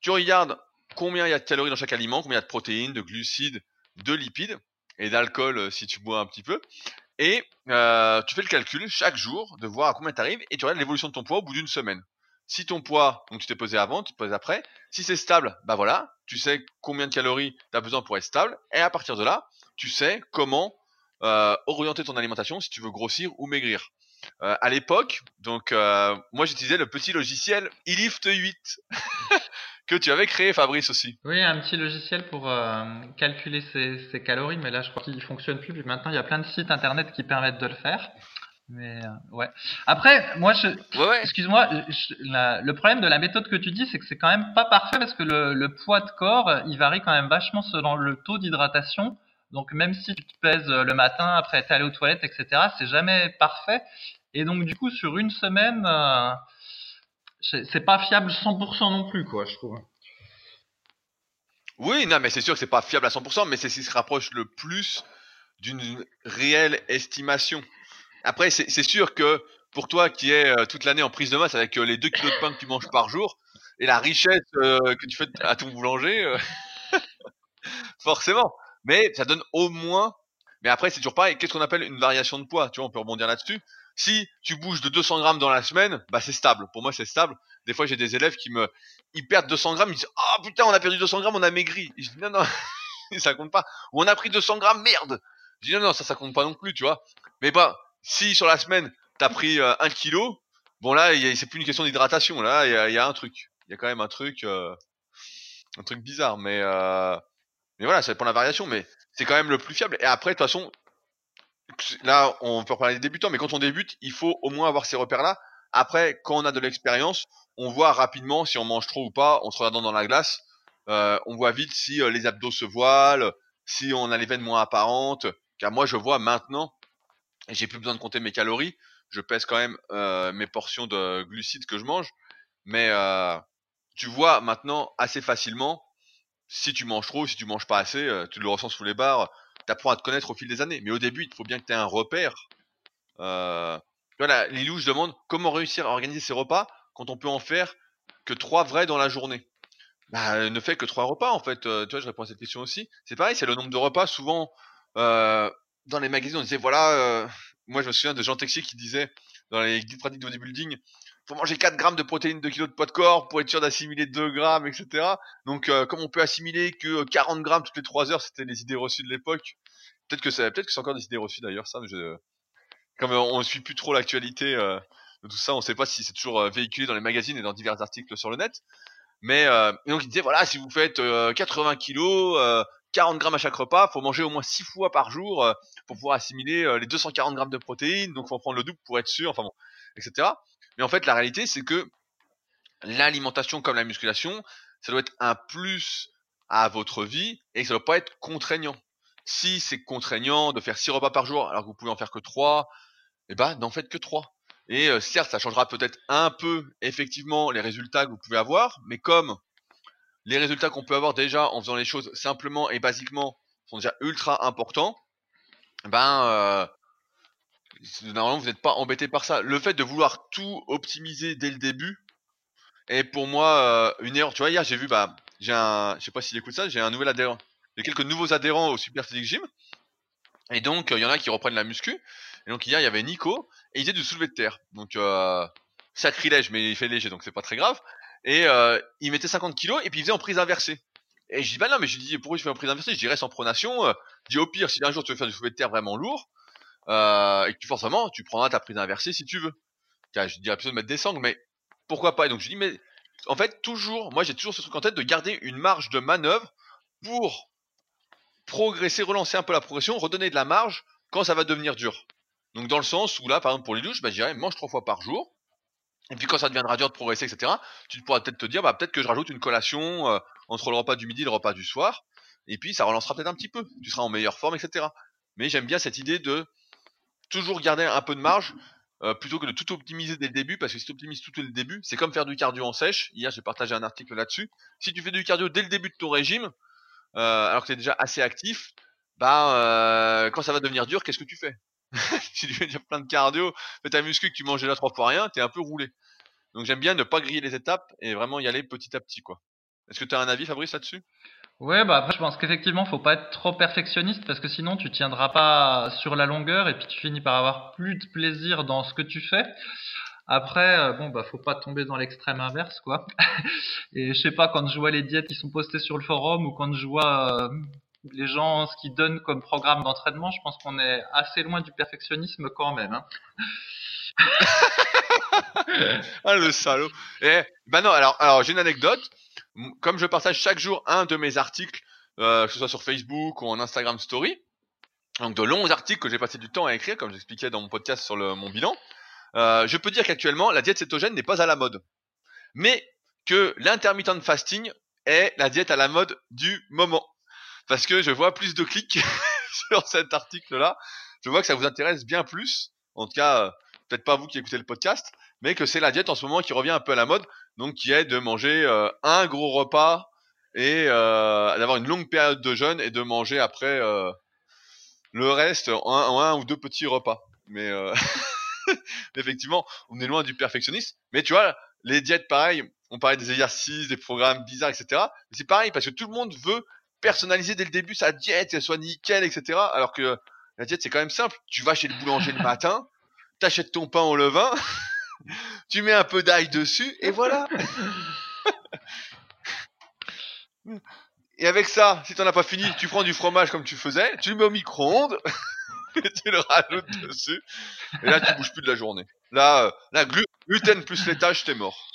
Tu regardes combien il y a de calories dans chaque aliment, combien il y a de protéines, de glucides, de lipides et d'alcool euh, si tu bois un petit peu. Et euh, tu fais le calcul chaque jour de voir à combien tu arrives et tu regardes l'évolution de ton poids au bout d'une semaine. Si ton poids, donc tu t'es pesé avant, tu te poses après, si c'est stable, bah voilà, tu sais combien de calories tu as besoin pour être stable, et à partir de là, tu sais comment euh, orienter ton alimentation si tu veux grossir ou maigrir. Euh, à l'époque, donc euh, moi j'utilisais le petit logiciel Ilift 8 que tu avais créé, Fabrice aussi. Oui, un petit logiciel pour calculer ses, calories, mais là je crois qu'il fonctionne plus. Maintenant, il y a plein de sites internet qui permettent de le faire. Mais euh, ouais. Après, moi, je, excuse-moi, le problème de la méthode que tu dis, c'est que c'est quand même pas parfait parce que le, le, poids de corps, il varie quand même vachement selon le taux d'hydratation. Donc même si tu te pèses le matin après être allé aux toilettes, etc., c'est jamais parfait. Et donc du coup, sur une semaine, euh, c'est pas fiable 100% non plus, quoi, je trouve. Oui, non, mais c'est sûr que c'est pas fiable à 100%, mais c'est ce qui se rapproche le plus d'une réelle estimation. Après, c'est sûr que pour toi qui es euh, toute l'année en prise de masse avec euh, les 2 kilos de pain que tu manges par jour et la richesse euh, que tu fais à ton boulanger, forcément. Mais ça donne au moins. Mais après, c'est toujours pareil. Qu'est-ce qu'on appelle une variation de poids? Tu vois, on peut rebondir là-dessus. Si tu bouges de 200 grammes dans la semaine, bah c'est stable. Pour moi, c'est stable. Des fois, j'ai des élèves qui me, ils perdent 200 grammes, ils disent, oh putain, on a perdu 200 grammes, on a maigri. Je dis, non, non, ça compte pas. Ou on a pris 200 grammes, merde. Je dis, non, non, ça, ça compte pas non plus, tu vois. Mais bah, si sur la semaine, t'as pris euh, un kilo, bon là, c'est plus une question d'hydratation. Là, il y a, un truc. Il y a quand même un truc, euh, un truc bizarre. Mais, euh, mais voilà, ça dépend de la variation. Mais c'est quand même le plus fiable. Et après, de toute façon, là, on peut parler des débutants, mais quand on débute, il faut au moins avoir ces repères-là. Après, quand on a de l'expérience, on voit rapidement si on mange trop ou pas, en se regardant dans la glace. on voit vite si les abdos se voilent, si on a les veines moins apparentes. Car moi, je vois maintenant j'ai plus besoin de compter mes calories. Je pèse quand même euh, mes portions de glucides que je mange, mais euh, tu vois maintenant assez facilement si tu manges trop, si tu manges pas assez, euh, tu le ressens sous les barres. Tu apprends à te connaître au fil des années. Mais au début, il faut bien que tu aies un repère Euh, voilà, Lilou, je demande comment réussir à organiser ses repas quand on peut en faire que trois vrais dans la journée. Bah, elle ne fait que trois repas en fait. Euh, tu vois, je réponds à cette question aussi. C'est pareil, c'est le nombre de repas. Souvent, euh, dans les magazines, on disait voilà. euh, moi, je me souviens de Jean Texier qui disait dans les guides pratiques de bodybuilding, faut manger 4 grammes de protéines, 2 kilos de poids de corps pour être sûr d'assimiler 2 grammes, etc. Donc, euh, comme on peut assimiler que 40 grammes toutes les 3 heures, c'était les idées reçues de l'époque. Peut-être que c'est peut-être que c'est encore des idées reçues d'ailleurs, ça. Mais je... Comme euh, on ne suit plus trop l'actualité euh, de tout ça, on ne sait pas si c'est toujours euh, véhiculé dans les magazines et dans divers articles sur le net. Mais euh, donc il disait voilà, si vous faites euh, 80 kilos, euh, 40 grammes à chaque repas, faut manger au moins 6 fois par jour euh, pour pouvoir assimiler euh, les 240 grammes de protéines. Donc faut en prendre le double pour être sûr, enfin bon, etc. Mais en fait, la réalité, c'est que l'alimentation comme la musculation, ça doit être un plus à votre vie et ça doit pas être contraignant. Si c'est contraignant de faire 6 repas par jour alors que vous pouvez en faire que 3, eh ben n'en faites que 3. Et euh, certes, ça changera peut-être un peu effectivement les résultats que vous pouvez avoir, mais comme les résultats qu'on peut avoir déjà en faisant les choses simplement et basiquement sont déjà ultra importants, ben euh, normalement vous n'êtes pas embêté par ça. Le fait de vouloir tout optimiser dès le début est pour moi euh, une erreur. Tu vois, hier j'ai vu, bah, j'ai un, sais pas s'il écoute ça, j'ai un nouvel adhérent, j'ai quelques nouveaux adhérents au Super Physique Gym, et donc il y en a qui reprennent la muscu. Et donc hier il y avait Nico et il faisait du soulevé de terre. Donc euh, sacrilège, mais il fait léger, donc c'est pas très grave. Et euh, il mettait 50 kilos et puis il faisait en prise inversée. Et je dis bah non mais je dis pourquoi je fais en prise inversée Je dirais sans pronation. Euh, je dis au pire si un jour tu veux faire du soulevé de terre vraiment lourd euh, et que tu forcément tu prendras ta prise inversée si tu veux. Tiens, je dirais plutôt de mettre des sangles, mais pourquoi pas? Et donc je dis mais en fait toujours, moi j'ai toujours ce truc en tête de garder une marge de manœuvre pour progresser, relancer un peu la progression, redonner de la marge quand ça va devenir dur. Donc dans le sens où là, par exemple pour les douches, bah, je dirais mange trois fois par jour. Et puis quand ça deviendra dur de progresser, etc., tu pourras peut-être te dire, bah, peut-être que je rajoute une collation euh, entre le repas du midi et le repas du soir. Et puis ça relancera peut-être un petit peu. Tu seras en meilleure forme, etc. Mais j'aime bien cette idée de toujours garder un peu de marge euh, plutôt que de tout optimiser dès le début. Parce que si tu optimises tout dès le début, c'est comme faire du cardio en sèche. Hier, j'ai partagé un article là-dessus. Si tu fais du cardio dès le début de ton régime, euh, alors que tu es déjà assez actif, bah quand ça va devenir dur, qu'est-ce que tu fais? tu fais déjà plein de cardio, fais ta muscu que tu manges déjà trois fois rien, t'es un peu roulé. Donc j'aime bien ne pas griller les étapes et vraiment y aller petit à petit quoi. Est-ce que tu as un avis Fabrice là-dessus? Ouais, bah après je pense qu'effectivement faut pas être trop perfectionniste parce que sinon tu tiendras pas sur la longueur et puis tu finis par avoir plus de plaisir dans ce que tu fais. Après, euh, bon bah faut pas tomber dans l'extrême inverse quoi. Et je sais pas quand je vois les diètes qui sont postées sur le forum ou quand je vois euh, les gens ce qu'ils donnent comme programme d'entraînement, je pense qu'on est assez loin du perfectionnisme quand même. Hein. Ah le salaud. Eh, bah non, alors, alors j'ai une anecdote. Comme je partage chaque jour un de mes articles, euh, que ce soit sur Facebook ou en Instagram Story, donc de longs articles que j'ai passé du temps à écrire, comme j'expliquais dans mon podcast sur le, mon bilan, euh, je peux dire qu'actuellement la diète cétogène n'est pas à la mode, mais que l'intermittent fasting est la diète à la mode du moment. Parce que je vois plus de clics sur cet article-là. Je vois que ça vous intéresse bien plus. En tout cas, euh, peut-être pas vous qui écoutez le podcast, mais que c'est la diète en ce moment qui revient un peu à la mode, donc qui est de manger euh, un gros repas et euh, d'avoir une longue période de jeûne et de manger après le reste en un, ou deux petits repas. Mais effectivement, on est loin du perfectionnisme. Mais tu vois, les diètes, pareil, on parlait des exercices, des programmes bizarres, etc. C'est pareil parce que tout le monde veut personnaliser dès le début sa diète, qu'elle soit nickel, etc. Alors que la diète, c'est quand même simple. Tu vas chez le boulanger le matin, t'achètes ton pain au levain, tu mets un peu d'ail dessus, et voilà. Et avec ça, si t'en as pas fini, tu prends du fromage comme tu faisais, tu le mets au micro-ondes, et tu le rajoutes dessus, et là tu bouges plus de la journée. Là, euh, gluten plus laitage, t'es mort.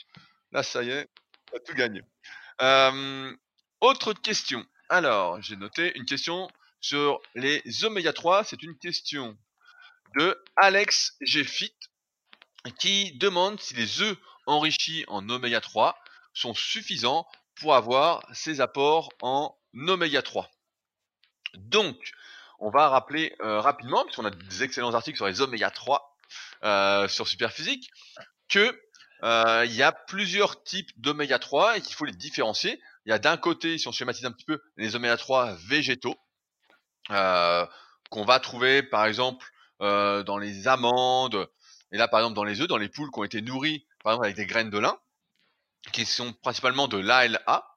Là, ça y est, t'as tout gagné. Euh, autre question. Alors, j'ai noté une question sur les oméga 3. C'est une question de Alex Gfit qui demande si les œufs enrichis en oméga 3 sont suffisants pour avoir ces apports en oméga 3. Donc, on va rappeler euh, rapidement, puisqu'on a des excellents articles sur les oméga 3 euh, sur Superphysique, que euh, il y a plusieurs types d'oméga 3 et qu'il faut les différencier. Il y a d'un côté, si on schématise un petit peu, les oméga 3 végétaux, euh, qu'on va trouver par exemple euh, dans les amandes, et là par exemple dans les œufs, dans les poules qui ont été nourries par exemple avec des graines de lin, qui sont principalement de l'ALA,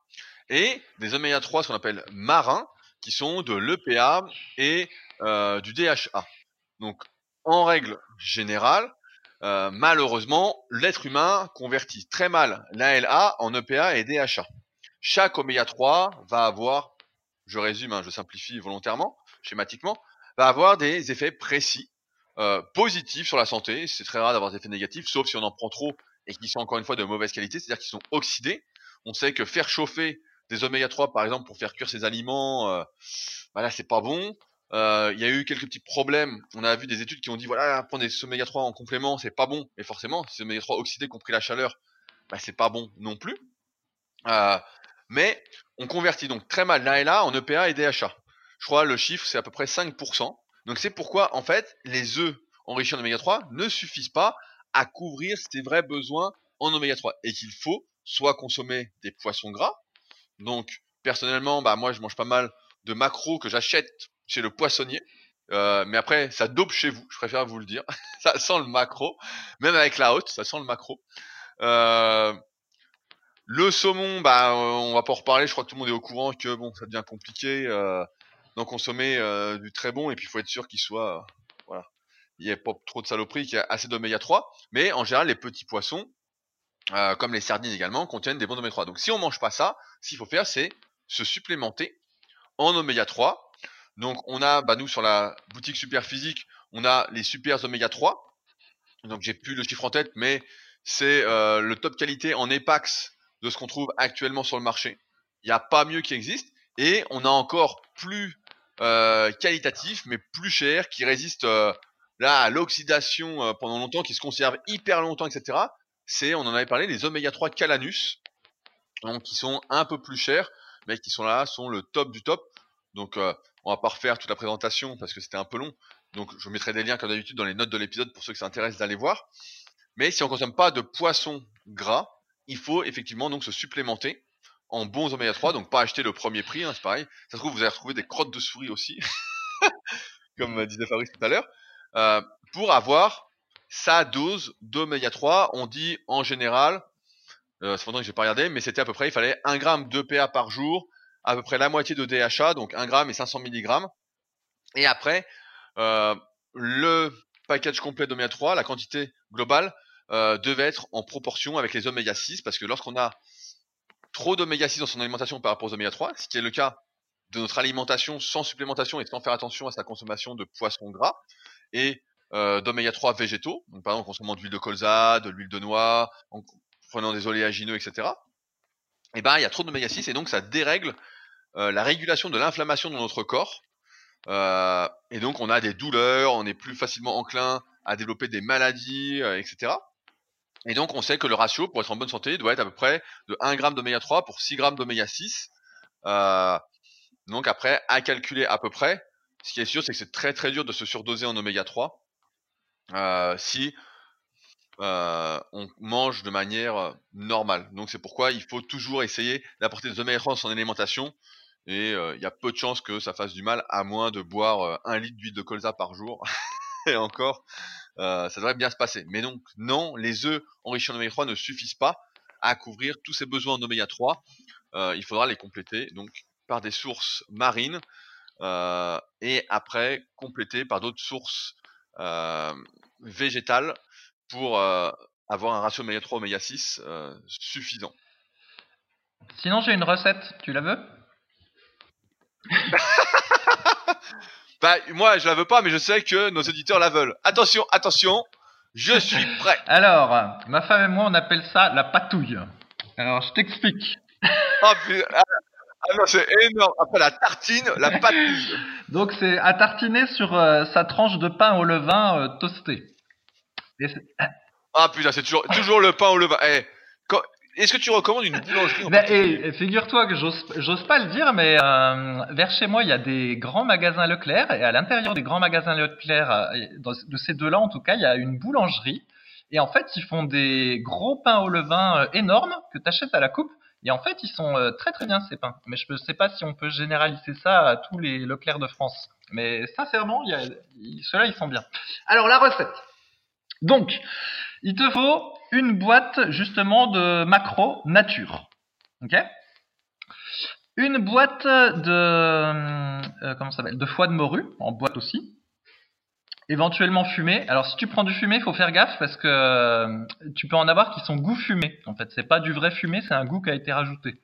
et des oméga 3 ce qu'on appelle marins, qui sont de l'EPA et euh, du DHA. Donc en règle générale, malheureusement, l'être humain convertit très mal l'ALA en EPA et DHA. Chaque oméga 3 va avoir, je résume, hein, je simplifie volontairement, schématiquement, va avoir des effets précis, euh, positifs sur la santé. C'est très rare d'avoir des effets négatifs, sauf si on en prend trop et qui sont encore une fois de mauvaise qualité, c'est-à-dire qu'ils sont oxydés. On sait que faire chauffer des oméga 3 par exemple pour faire cuire ses aliments, euh, bah c'est pas bon. Euh, il y a eu quelques petits problèmes. On a vu des études qui ont dit voilà prendre des oméga 3 en complément c'est pas bon. Mais forcément, ces oméga 3 oxydés qui ont pris la chaleur, bah, c'est pas bon non plus. Euh, mais on convertit donc très mal l'ALA en EPA et DHA. Je crois le chiffre c'est à peu près 5%. Donc c'est pourquoi en fait les œufs enrichis en oméga 3 ne suffisent pas à couvrir ses vrais besoins en oméga 3 et qu'il faut soit consommer des poissons gras. Donc personnellement, bah moi je mange pas mal de macros que j'achète chez le poissonnier. Euh, mais après, ça dope chez vous, je préfère vous le dire. ça sent le macro. Même avec la haute, ça sent le macro. Euh, le saumon, bah, on va pas en reparler. Je crois que tout le monde est au courant que bon, ça devient compliqué euh, d'en consommer euh, du très bon. Et puis, il faut être sûr qu'il soit, euh, voilà, il n'y ait pas trop de saloperie, qu'il y a assez d'oméga 3. Mais en général, les petits poissons, euh, comme les sardines également, contiennent des bons oméga 3. Donc, si on mange pas ça, ce qu'il faut faire, c'est se supplémenter en oméga 3 donc on a, bah, nous sur la boutique Super Physique, on a les super oméga 3. Donc j'ai plus le chiffre en tête, mais c'est euh, le top qualité en EPAX de ce qu'on trouve actuellement sur le marché. Il n'y a pas mieux qui existe. Et on a encore plus euh, qualitatif, mais plus cher, qui résiste euh, là à l'oxydation euh, pendant longtemps, qui se conserve hyper longtemps, etc. C'est, on en avait parlé, les oméga 3 Calanus, donc qui sont un peu plus chers, mais qui sont là, sont le top du top. Donc on va pas refaire toute la présentation parce que c'était un peu long. Donc je mettrai des liens comme d'habitude dans les notes de l'épisode pour ceux qui s'intéressent d'aller voir. Mais si on consomme pas de poissons gras, il faut effectivement donc se supplémenter en bons oméga 3, donc pas acheter le premier prix, hein, c'est pareil. Ça se trouve vous allez retrouver des crottes de souris aussi, comme disait Fabrice tout à l'heure, euh, pour avoir sa dose d'oméga 3. On dit en général, euh, c'est pendant que j'ai pas regardé, mais c'était à peu près, il fallait 1 gramme d'EPA par jour à peu près la moitié de DHA, donc 1 gramme et 500 mg. Et après, euh, le package complet d'oméga 3, la quantité globale, euh, devait être en proportion avec les oméga 6, parce que lorsqu'on a trop d'oméga 6 dans son alimentation par rapport aux oméga 3, ce qui est le cas de notre alimentation sans supplémentation et sans faire attention à sa consommation de poissons gras et euh, d'oméga 3 végétaux, par exemple consommant de l'huile de colza, de l'huile de noix, en prenant des oléagineux, etc. Et ben il y a trop d'oméga 6 et donc ça dérègle euh, la régulation de l'inflammation dans notre corps. Euh, et donc on a des douleurs, on est plus facilement enclin à développer des maladies, etc. Et donc on sait que le ratio pour être en bonne santé doit être à peu près de 1 g d'oméga 3 pour 6 g d'oméga 6. Euh, donc après, à calculer à peu près, ce qui est sûr c'est que c'est très très dur de se surdoser en oméga 3 euh, si euh, on mange de manière normale. Donc c'est pourquoi il faut toujours essayer d'apporter des oméga 3 dans son alimentation et il y a peu de chances que ça fasse du mal à moins de boire euh, un litre d'huile de colza par jour. et encore, ça devrait bien se passer. Mais donc, non, les œufs enrichis en oméga 3 ne suffisent pas à couvrir tous ces besoins en oméga 3. il faudra les compléter donc par des sources marines et après compléter par d'autres sources végétales pour avoir un ratio oméga 3 oméga 6 suffisant. Sinon, j'ai une recette. Tu la veux? bah, moi, je la veux pas, mais je sais que nos auditeurs la veulent. Attention, attention, je suis prêt. Alors, ma femme et moi, on appelle ça la patouille. Alors, je t'explique. oh, putain. Ah, ah non, c'est énorme. Après la tartine, la patouille. Donc, c'est à tartiner sur euh, sa tranche de pain au levain euh, toasté. ah putain, c'est toujours, toujours le pain au levain. Eh, est-ce que tu recommandes une boulangerie en bah, et, Figure-toi que j'ose pas le dire, mais euh, vers chez moi, il y a des grands magasins Leclerc, et à l'intérieur des grands magasins Leclerc, euh, de ces deux-là en tout cas, il y a une boulangerie. Et en fait, ils font des gros pains au levain euh, énormes que tu achètes à la coupe. Et en fait, ils sont euh, très très bien ces pains. Mais je ne sais pas si on peut généraliser ça à tous les Leclerc de France. Mais sincèrement, ceux-là, ils sont bien. Alors, la recette. Donc, il te faut une boîte justement de macro nature. Ok? Une boîte de euh, comment ça s'appelle? De foie de morue en boîte aussi. Éventuellement fumé. Alors si tu prends du fumé, il faut faire gaffe parce que euh, tu peux en avoir qui sont goût fumé. En fait, c'est pas du vrai fumé, c'est un goût qui a été rajouté.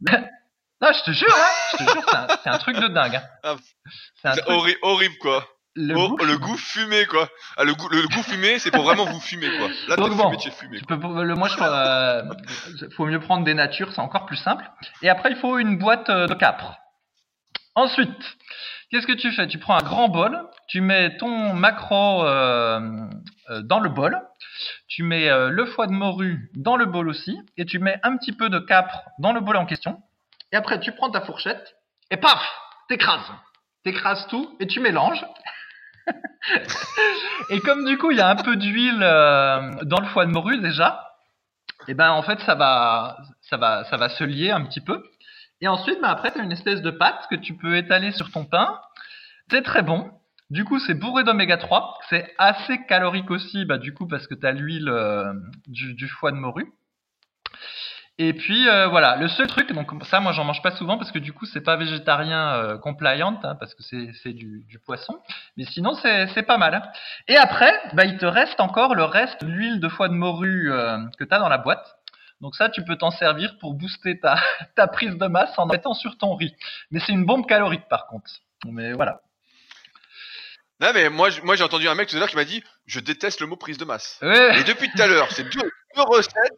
non, je te jure, hein, je te jure, c'est un, truc de dingue. hein. Ah, C'est horrible quoi. Le Oh, goût le goût fumé quoi. Ah, le, goût, le goût fumé, c'est pour vraiment vous fumer quoi. Là, Donc bon, fumé, tu es fumé. Tu peux, le, moi, je euh, faut mieux prendre des natures, c'est encore plus simple. Et après, il faut une boîte euh, de capre. Ensuite, qu'est-ce que tu fais? Tu prends un grand bol, tu mets ton macro euh, euh, dans le bol, tu mets euh, le foie de morue dans le bol aussi, et tu mets un petit peu de capre dans le bol en question. Et après, tu prends ta fourchette et paf, t'écrases. T'écrases tout et tu mélanges. Et comme du coup il y a un peu d'huile euh, dans le foie de morue déjà, et ben en fait ça va, ça va, ça va se lier un petit peu. Et ensuite, ben, après tu as une espèce de pâte que tu peux étaler sur ton pain. C'est très bon. Du coup, c'est bourré d'oméga 3. C'est assez calorique aussi, bah, du coup, parce que tu as l'huile euh, du foie de morue. Et puis euh, voilà, le seul truc, donc ça moi j'en mange pas souvent parce que du coup c'est pas végétarien euh, compliant hein, parce que c'est c'est du, du poisson, mais sinon c'est c'est pas mal. hein. Et après, bah, il te reste encore le reste de l'huile de foie de morue euh, que tu as dans la boîte. Donc ça tu peux t'en servir pour booster ta, ta prise de masse en mettant sur ton riz. Mais c'est une bombe calorique par contre. Mais voilà. Non mais moi, moi j'ai entendu un mec tout à l'heure qui m'a dit je déteste le mot prise de masse. Ouais. Et depuis tout à l'heure, c'est deux, deux recettes,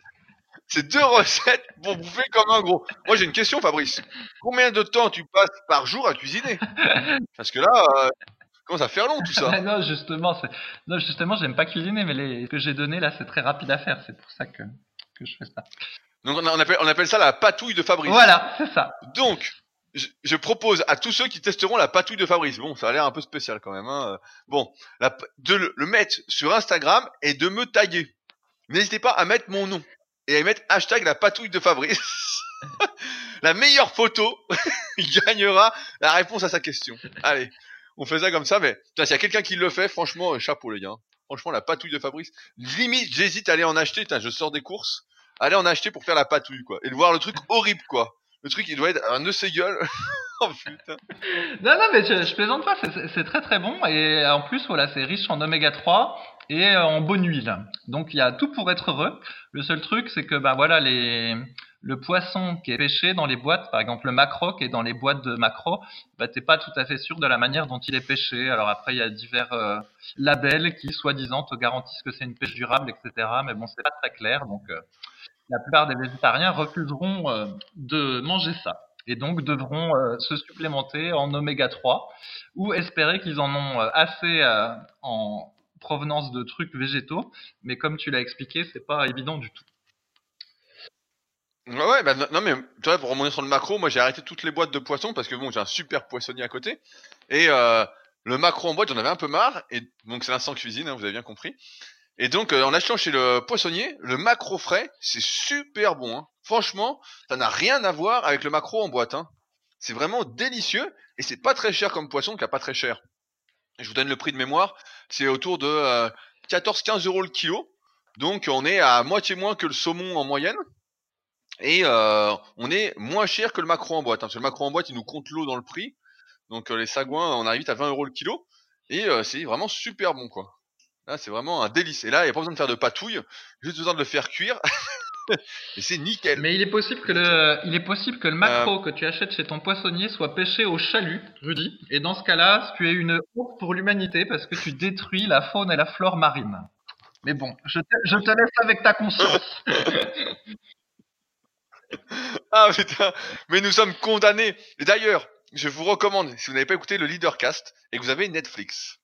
c'est deux recettes pour bouffer comme un gros. Moi j'ai une question Fabrice. Combien de temps tu passes par jour à cuisiner? Parce que là, euh, commence à faire long tout ça. Non, justement, non, justement, j'aime pas cuisiner, mais les que j'ai donné là, c'est très rapide à faire. C'est pour ça que, que je fais ça. Donc on, appelle, on appelle ça la patouille de Fabrice. Voilà, c'est ça. Donc, je, propose à tous ceux qui testeront la patouille de Fabrice. Bon, ça a l'air un peu spécial quand même. Hein. Bon, la de le, le mettre sur Instagram et de me taguer. N'hésitez pas à mettre mon nom et à mettre hashtag la patouille de Fabrice. la meilleure photo gagnera la réponse à sa question. Allez, on fait ça comme ça. Mais s'il y a quelqu'un qui le fait, franchement, euh, chapeau les gars. Franchement, la patouille de Fabrice. Limite, j'hésite à aller en acheter. Putain, je sors des courses. Aller en acheter pour faire la patouille quoi. Et de voir le truc horrible quoi. Le truc, il doit être un nœud gueule. oh. Non, non, mais je, je plaisante pas. C'est très très bon et en plus, voilà, c'est riche en oméga 3 et euh, en bonne huile. Donc il y a tout pour être heureux. Le seul truc, c'est que bah voilà les le poisson qui est pêché dans les boîtes, par exemple le macro qui est dans les boîtes de macro, bah t'es pas tout à fait sûr de la manière dont il est pêché. Alors après, il y a divers euh, labels qui, soi-disant, te garantissent que c'est une pêche durable, etc. Mais bon, c'est pas très clair. Donc euh, la plupart des végétariens refuseront euh, de manger ça et donc devront euh, se supplémenter en oméga 3 ou espérer qu'ils en ont euh, assez en provenance de trucs végétaux. Mais comme tu l'as expliqué, c'est pas évident du tout. Ouais, bah non, mais tu vois, pour remonter sur le macro, moi j'ai arrêté toutes les boîtes de poissons parce que bon, j'ai un super poissonnier à côté. Et euh, le macro en boîte, j'en avais un peu marre. Et donc c'est l'instant cuisine, hein, vous avez bien compris. Et donc euh, en achetant chez le poissonnier, le macro frais, c'est super bon. Hein. Franchement, ça n'a rien à voir avec le macro en boîte. Hein. C'est vraiment délicieux et c'est pas très cher comme poisson, qui a pas très cher. Je vous donne le prix de mémoire, c'est autour de euh, 14-15 euros le kilo. Donc on est à moitié moins que le saumon en moyenne. Et euh, on est moins cher que le macro en boîte. Hein, parce que le macro en boîte, il nous compte l'eau dans le prix. Donc euh, les sagouins, on arrive à 20 euros le kilo. Et euh, c'est vraiment super bon, quoi. Là, c'est vraiment un délice. Et là, il n'y a pas besoin de faire de patouille. Juste besoin de le faire cuire. et c'est nickel. Mais il est possible que le, il est possible que le macro que tu achètes chez ton poissonnier soit pêché au chalut, Rudy. Et dans ce cas-là, tu es une honte pour l'humanité parce que tu détruis la faune et la flore marine. Mais bon, je te, je te laisse avec ta conscience. Ah putain, mais nous sommes condamnés. Et d'ailleurs, je vous recommande, si vous n'avez pas écouté le Leadercast et que vous avez Netflix,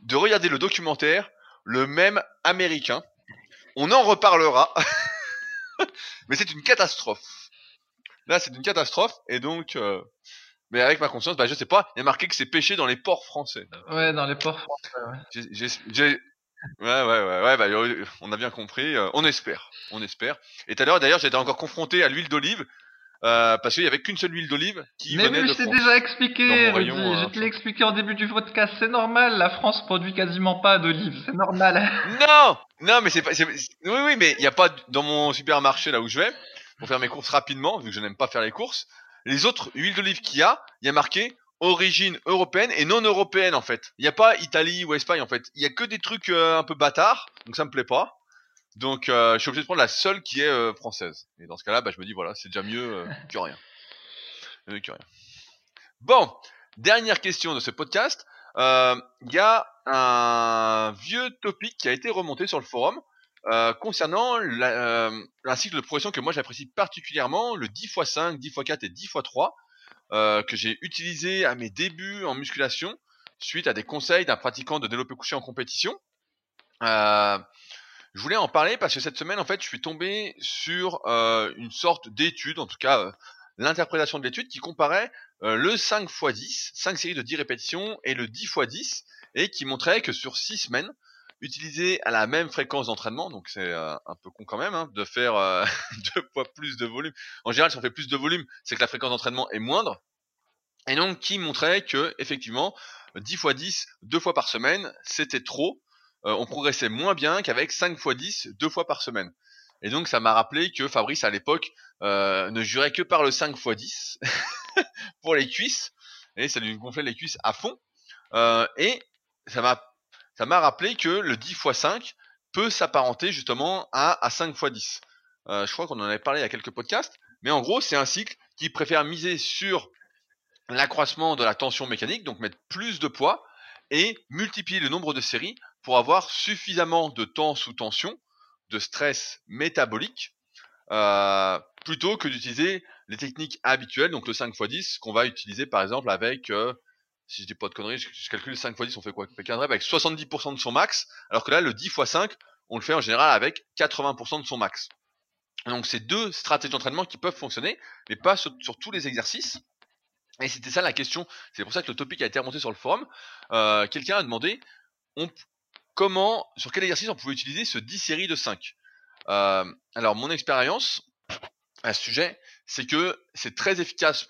de regarder le documentaire Le même américain. On en reparlera. mais c'est une catastrophe. Là, c'est une catastrophe. Et donc, euh, mais avec ma conscience, bah, je sais pas, il y a marqué que c'est pêché dans les ports français. ouais, dans les ports français. ouais. Ouais, ouais, ouais, ouais, bah, on a bien compris. euh, on espère, on espère. Et tout à l'heure, d'ailleurs, j'étais encore confronté à l'huile d'olive. Euh, parce qu'il y avait qu'une seule huile d'olive qui Mais venait oui, de je t'ai France. déjà expliqué, rayon, euh, je te l'ai expliqué en début du podcast. C'est normal, la France produit quasiment pas d'olives. C'est normal. Non, non, mais c'est pas. Oui, oui, mais il y a pas dans mon supermarché là où je vais pour faire mes courses rapidement, vu que je n'aime pas faire les courses. Les autres huiles d'olive qu'il y a, il y a marqué origine européenne et non européenne en fait. Il n'y a pas Italie ou Espagne en fait. Il y a que des trucs euh, un peu bâtards, donc ça me plaît pas. Donc euh, je suis obligé de prendre la seule qui est euh, française. Et dans ce cas-là, bah, je me dis voilà, c'est déjà mieux euh, que rien. Mieux que rien. Bon, dernière question de ce podcast. Euh, Il y a un vieux topic qui a été remonté sur le forum euh, concernant la, euh, un cycle de progression que moi j'apprécie particulièrement, le 10x5, 10x4 et 10x3, euh, que j'ai utilisé à mes débuts en musculation suite à des conseils d'un pratiquant de développé couché en compétition. Euh, je voulais en parler parce que cette semaine, en fait, je suis tombé sur euh, une sorte d'étude, en tout cas euh, l'interprétation de l'étude, qui comparait euh, le 5 x 10, 5 séries de 10 répétitions, et le 10 x 10, et qui montrait que sur 6 semaines, utilisé à la même fréquence d'entraînement, donc c'est euh, un peu con quand même hein, de faire euh, deux fois plus de volume. En général, si on fait plus de volume, c'est que la fréquence d'entraînement est moindre. Et donc, qui montrait que effectivement, 10 x 10, deux fois par semaine, c'était trop. Euh, on progressait moins bien qu'avec 5 x 10, deux fois par semaine. Et donc, ça m'a rappelé que Fabrice, à l'époque, euh, ne jurait que par le 5 x 10 pour les cuisses. Et ça lui gonflait les cuisses à fond. Euh, et ça m'a ça m'a rappelé que le 10 x 5 peut s'apparenter justement à, à 5 x 10. Euh, je crois qu'on en avait parlé il y a quelques podcasts, mais en gros, c'est un cycle qui préfère miser sur l'accroissement de la tension mécanique, donc mettre plus de poids, et multiplier le nombre de séries pour avoir suffisamment de temps sous tension, de stress métabolique, euh, plutôt que d'utiliser les techniques habituelles, donc le 5 x 10, qu'on va utiliser par exemple avec euh, si je dis pas de conneries, je, je calcule 5 x 10, on fait quoi? On fait 15 reps avec 70% de son max, alors que là, le 10 x 5, on le fait en général avec 80% de son max. Donc c'est deux stratégies d'entraînement qui peuvent fonctionner, mais pas sur, sur tous les exercices. Et c'était ça la question, c'est pour ça que le topic a été remonté sur le forum. Euh, Quelqu'un a demandé on, comment, sur quel exercice on pouvait utiliser ce 10 séries de 5. Euh, alors mon expérience à ce sujet, c'est que c'est très efficace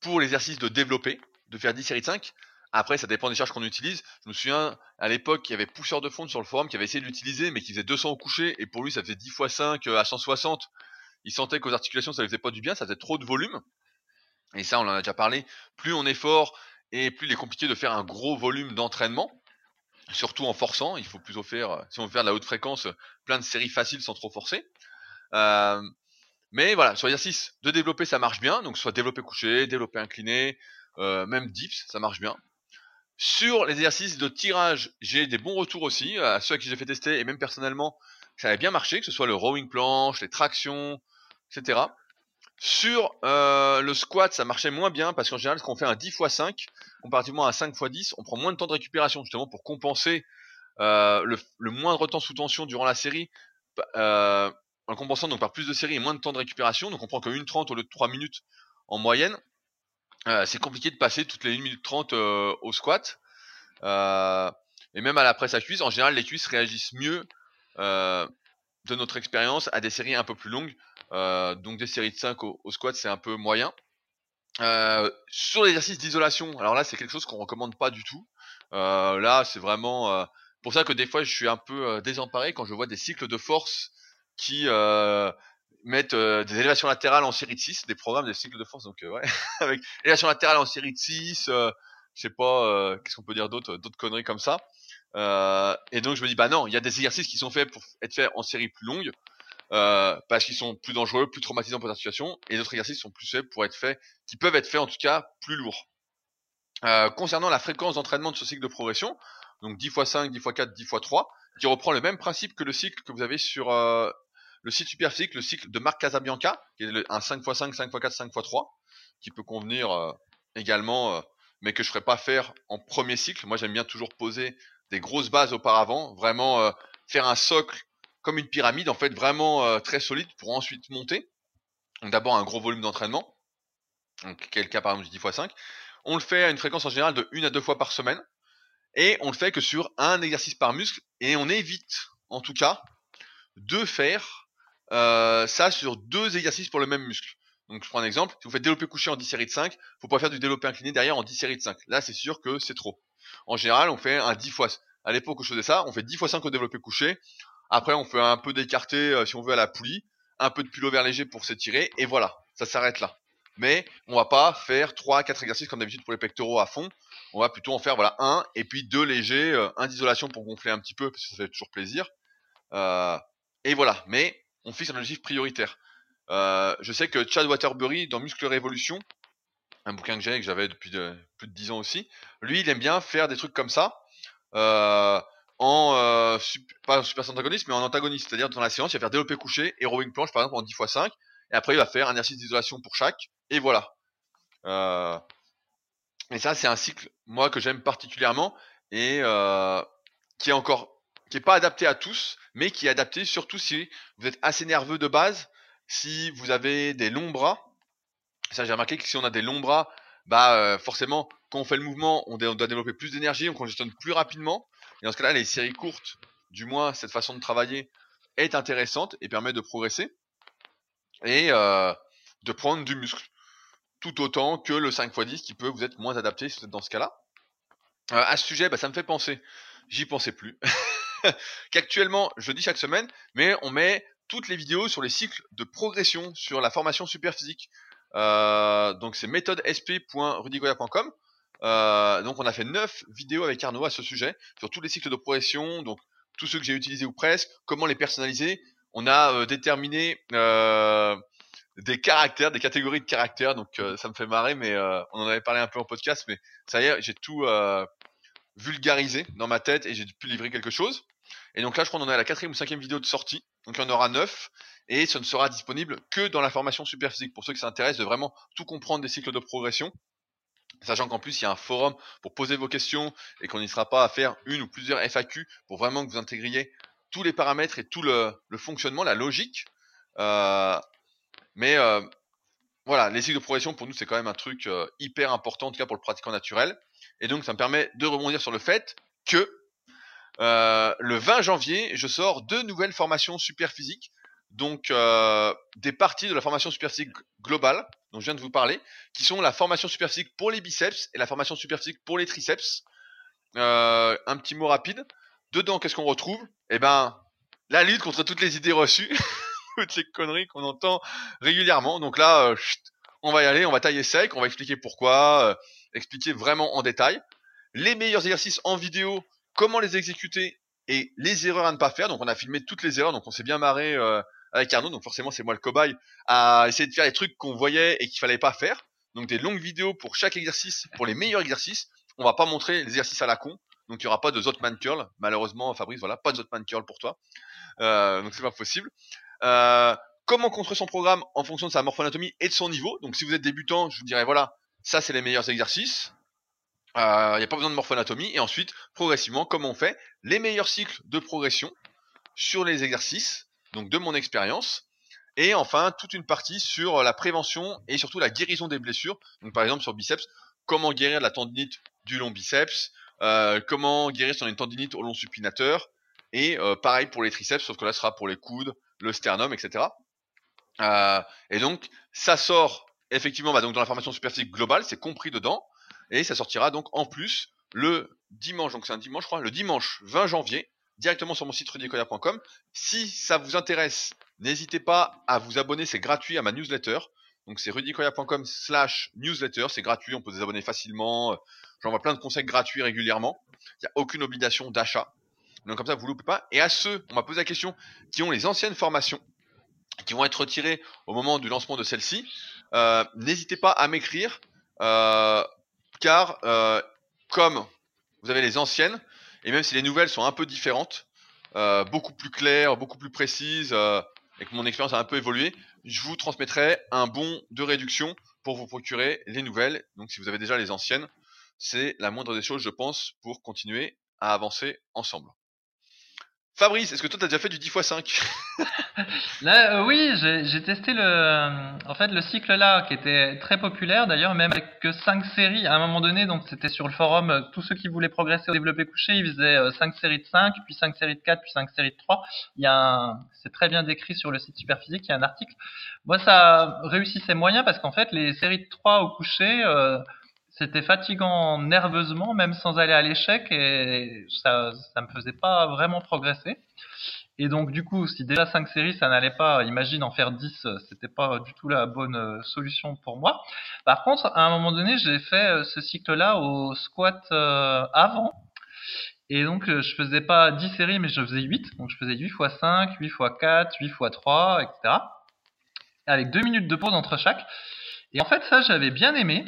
pour l'exercice de développer, de faire 10 séries de 5. Après, ça dépend des charges qu'on utilise. Je me souviens, à l'époque, il y avait Pousseur de Fonte sur le forum qui avait essayé de l'utiliser, mais qui faisait 200 au coucher, et pour lui, ça faisait 10 x 5 à 160. Il sentait qu'aux articulations, ça lui faisait pas du bien, ça faisait trop de volume. Et ça, on en a déjà parlé. Plus on est fort, et plus il est compliqué de faire un gros volume d'entraînement. Surtout en forçant, il faut plutôt faire, si on veut faire de la haute fréquence, plein de séries faciles sans trop forcer. Euh, mais voilà, sur l'exercice de développer, ça marche bien. Donc, soit développer couché, développer incliné, euh, même dips, ça marche bien. Sur les exercices de tirage, j'ai des bons retours aussi, à ceux à qui j'ai fait tester, et même personnellement, ça avait bien marché, que ce soit le rowing planche, les tractions, etc. Sur euh, le squat, ça marchait moins bien, parce qu'en général, quand on fait un 10 x 5, comparativement à un 5 x 10, on prend moins de temps de récupération, justement, pour compenser euh, le, moindre temps sous tension durant la série, euh, en compensant donc par plus de séries et moins de temps de récupération, donc on prend que 1 30 au lieu de 3 minutes en moyenne. Euh, c'est compliqué de passer toutes les 1 minute 30 euh, au squat. Et même à la presse à cuisse, en général, les cuisses réagissent mieux de notre expérience à des séries un peu plus longues. Donc des séries de 5 au, au squat, c'est un peu moyen. Euh, sur l'exercice d'isolation, alors là, c'est quelque chose qu'on recommande pas du tout. Euh, là, c'est vraiment pour ça que des fois, je suis un peu désemparé quand je vois des cycles de force qui mettre euh, des élévations latérales en série de 6, des programmes des cycles de force, donc euh, ouais, avec élévation latérale en série de 6, euh, je sais pas, qu'est-ce qu'on peut dire d'autre, d'autres conneries comme ça. et donc je me dis, bah non, il y a des exercices qui sont faits pour être faits en série plus longue, parce qu'ils sont plus dangereux, plus traumatisants pour la situation, et d'autres exercices sont plus faits pour être faits, qui peuvent être faits en tout cas plus lourds. concernant la fréquence d'entraînement de ce cycle de progression, donc 10 x 5, 10 x 4, 10 x 3, qui reprend le même principe que le cycle que vous avez sur le site Superphysique, le cycle de Marc Casabianca, qui est un 5x5, 5x4, 5x3, qui peut convenir euh, également, euh, mais que je ne ferai pas faire en premier cycle. Moi, j'aime bien toujours poser des grosses bases auparavant, vraiment euh, faire un socle comme une pyramide, en fait, vraiment très solide pour ensuite monter. D'abord un gros volume d'entraînement, donc quel cas par exemple du 10x5. On le fait à une fréquence en général de 1 à 2 fois par semaine, et on le fait que sur un exercice par muscle, et on évite, en tout cas, de faire euh, ça sur deux exercices pour le même muscle. Donc je prends un exemple, si vous faites développé couché en 10 séries de 5, faut pas faire du développé incliné derrière en 10 séries de 5. Là, c'est sûr que c'est trop. En général, on fait un 10 fois. À l'époque où je faisais ça, on fait 10 fois 5 au développé couché. Après, on fait un peu d'écarté euh, si on veut à la poulie, un peu de pull-over léger pour s'étirer, et voilà, ça s'arrête là. Mais on va pas faire 3 4 exercices comme d'habitude pour les pectoraux à fond. On va plutôt en faire voilà un et puis deux légers, euh, un d'isolation pour gonfler un petit peu parce que ça fait toujours plaisir. Euh, et voilà, mais on fixe un objectif prioritaire. Je sais que Chad Waterbury, dans Muscle Révolution, un bouquin que j'ai, que j'avais depuis plus de 10 ans aussi, lui, il aime bien faire des trucs comme ça, en, euh, pas en super antagoniste, mais en antagoniste. C'est-à-dire, dans la séance, il va faire développer couché et rowing planche, par exemple, en 10 x 5, et après, il va faire un exercice d'isolation pour chaque, et voilà. Euh, et ça, c'est un cycle, moi, que j'aime particulièrement, et euh, qui est encore, qui est pas adapté à tous, mais qui est adapté surtout si vous êtes assez nerveux de base, si vous avez des longs bras, ça j'ai remarqué que si on a des longs bras, bah euh, forcément quand on fait le mouvement, on, doit développer plus d'énergie, on congestionne plus rapidement. Et dans ce cas-là, les séries courtes, du moins cette façon de travailler, est intéressante et permet de progresser et euh, de prendre du muscle. Tout autant que le 5x10 qui peut vous être moins adapté si vous êtes dans ce cas-là. Euh, à ce sujet, bah, ça me fait penser, j'y pensais plus, qu'actuellement, je dis chaque semaine, mais on met toutes les vidéos sur les cycles de progression sur la formation super physique. Euh, donc c'est méthodesp.rudigoya.com. Euh, donc on a fait 9 vidéos avec Arnaud à ce sujet sur tous les cycles de progression, donc tous ceux que j'ai utilisés ou presque, comment les personnaliser. On a euh, déterminé euh, des caractères, des catégories de caractères, donc ça me fait marrer, mais on en avait parlé un peu en podcast, mais ça y est, j'ai tout vulgarisé dans ma tête et j'ai pu livrer quelque chose. Et donc là, je crois qu'on en est à la quatrième ou cinquième vidéo de sortie. Donc il y en aura neuf. Et ce ne sera disponible que dans la formation super physique. Pour ceux qui s'intéressent de vraiment tout comprendre des cycles de progression. Sachant qu'en plus, il y a un forum pour poser vos questions et qu'on n'y sera pas à faire une ou plusieurs FAQ pour vraiment que vous intégriez tous les paramètres et tout le, fonctionnement, la logique. Euh, mais euh, voilà, les cycles de progression pour nous c'est quand même un truc euh, hyper important en tout cas pour le pratiquant naturel. Et donc ça me permet de rebondir sur le fait que le 20 janvier, je sors deux nouvelles formations super physiques. Donc, des parties de la formation super physique globale, dont je viens de vous parler, qui sont la formation super physique pour les biceps et la formation super physique pour les triceps. Euh, un petit mot rapide. Dedans, qu'est-ce qu'on retrouve? Eh ben, la lutte contre toutes les idées reçues, toutes les conneries qu'on entend régulièrement. Donc là, on va y aller, on va tailler sec, on va expliquer pourquoi, expliquer vraiment en détail. Les meilleurs exercices en vidéo comment les exécuter et les erreurs à ne pas faire. Donc on a filmé toutes les erreurs, donc on s'est bien marré euh, avec Arnaud. Donc forcément c'est moi le cobaye à essayer de faire les trucs qu'on voyait et qu'il fallait pas faire. Donc des longues vidéos pour chaque exercice, pour les meilleurs exercices. On va pas montrer les exercices à la con. Donc il y aura pas de Zotman curl. Malheureusement Fabrice, voilà, pas de Zotman curl pour toi. Euh, donc c'est pas possible. Euh, comment construire son programme en fonction de sa morphoanatomie et de son niveau? Donc si vous êtes débutant, je vous dirais voilà, ça c'est les meilleurs exercices. Il euh, n'y a pas besoin de morphoanatomie. Et ensuite, progressivement, comment on fait Les meilleurs cycles de progression sur les exercices, donc de mon expérience. Et enfin, toute une partie sur la prévention et surtout la guérison des blessures. Donc par exemple sur biceps, comment guérir la tendinite du long biceps, euh, comment guérir a une tendinite au long supinateur, et euh, pareil pour les triceps, sauf que là ce sera pour les coudes, le sternum, etc. et donc ça sort effectivement bah, donc dans la formation superphysique globale, c'est compris dedans. Et ça sortira donc en plus le dimanche, donc c'est un dimanche je crois, le dimanche 20 janvier, directement sur mon site rudicoya.com. Si ça vous intéresse, n'hésitez pas à vous abonner, c'est gratuit à ma newsletter. Donc c'est rudicoya.com slash newsletter, c'est gratuit, on peut vous abonner facilement. J'envoie plein de conseils gratuits régulièrement. Il n'y a aucune obligation d'achat. Donc comme ça, vous ne loupez pas. Et à ceux, on m'a posé la question, qui ont les anciennes formations, qui vont être retirées au moment du lancement de celle-ci, euh, n'hésitez pas à m'écrire. Euh, car euh, comme vous avez les anciennes, et même si les nouvelles sont un peu différentes, euh, beaucoup plus claires, beaucoup plus précises, euh, et que mon expérience a un peu évolué, je vous transmettrai un bon de réduction pour vous procurer les nouvelles. Donc si vous avez déjà les anciennes, c'est la moindre des choses, je pense, pour continuer à avancer ensemble. Fabrice, est-ce que toi t'as déjà fait du 10 x 5 Là, euh, oui, j'ai testé le, euh, en fait, le cycle là, qui était très populaire d'ailleurs, même avec que 5 séries à un moment donné. Donc, c'était sur le forum, euh, tous ceux qui voulaient progresser au développé couché, ils faisaient 5 séries de 5, puis 5 séries de 4, puis 5 séries de 3. Il y a c'est très bien décrit sur le site Superphysique, il y a un article. Moi, ça réussissait moyen parce qu'en fait, les séries de 3 au couché, euh, c'était fatigant nerveusement, même sans aller à l'échec, et ça, ça me faisait pas vraiment progresser. Et donc, du coup, si déjà 5 séries, ça n'allait pas, imagine en faire 10, euh, c'était pas du tout la bonne euh, solution pour moi. Par contre, à un moment donné, j'ai fait euh, ce cycle-là au squat euh, avant. Et donc, je faisais pas 10 séries, mais je faisais 8. Donc, je faisais 8 x 5, 8 x 4, 8 x 3, etc. Avec 2 minutes de pause entre chaque. Et en fait, ça, j'avais bien aimé.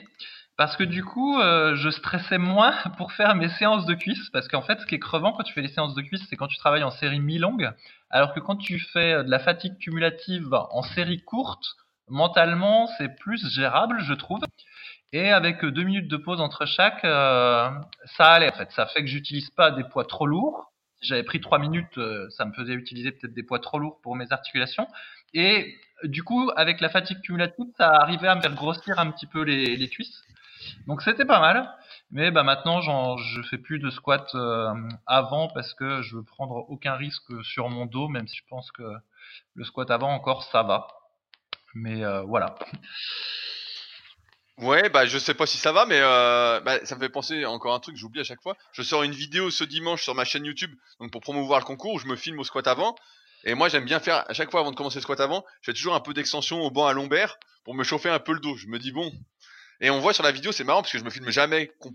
Parce que du coup, euh, je stressais moins pour faire mes séances de cuisses. Parce qu'en fait, ce qui est crevant quand tu fais les séances de cuisses, c'est quand tu travailles en série mi-longue. Alors que quand tu fais euh, de la fatigue cumulative en série courte, mentalement, c'est plus gérable, je trouve. Et avec euh, deux minutes de pause entre chaque, euh, ça allait en fait. Ça fait que j'utilise pas des poids trop lourds. Si j'avais pris trois minutes, euh, ça me faisait utiliser peut-être des poids trop lourds pour mes articulations. Et du coup, avec la fatigue cumulative, ça arrivait à me faire grossir un petit peu les cuisses. Donc c'était pas mal. Mais bah maintenant, je fais plus de squat euh, avant parce que je veux prendre aucun risque sur mon dos, même si je pense que le squat avant encore ça va. Mais euh, voilà. Ouais, bah je sais pas si ça va, mais euh, bah, ça me fait penser encore un truc, j'oublie à chaque fois. Je sors une vidéo ce dimanche sur ma chaîne YouTube, donc pour promouvoir le concours, où je me filme au squat avant. Et moi, j'aime bien faire, à chaque fois avant de commencer le squat avant, je fais toujours un peu d'extension au banc à lombaire pour me chauffer un peu le dos. Je me dis bon. Et on voit sur la vidéo, c'est marrant parce que je me filme jamais. Tu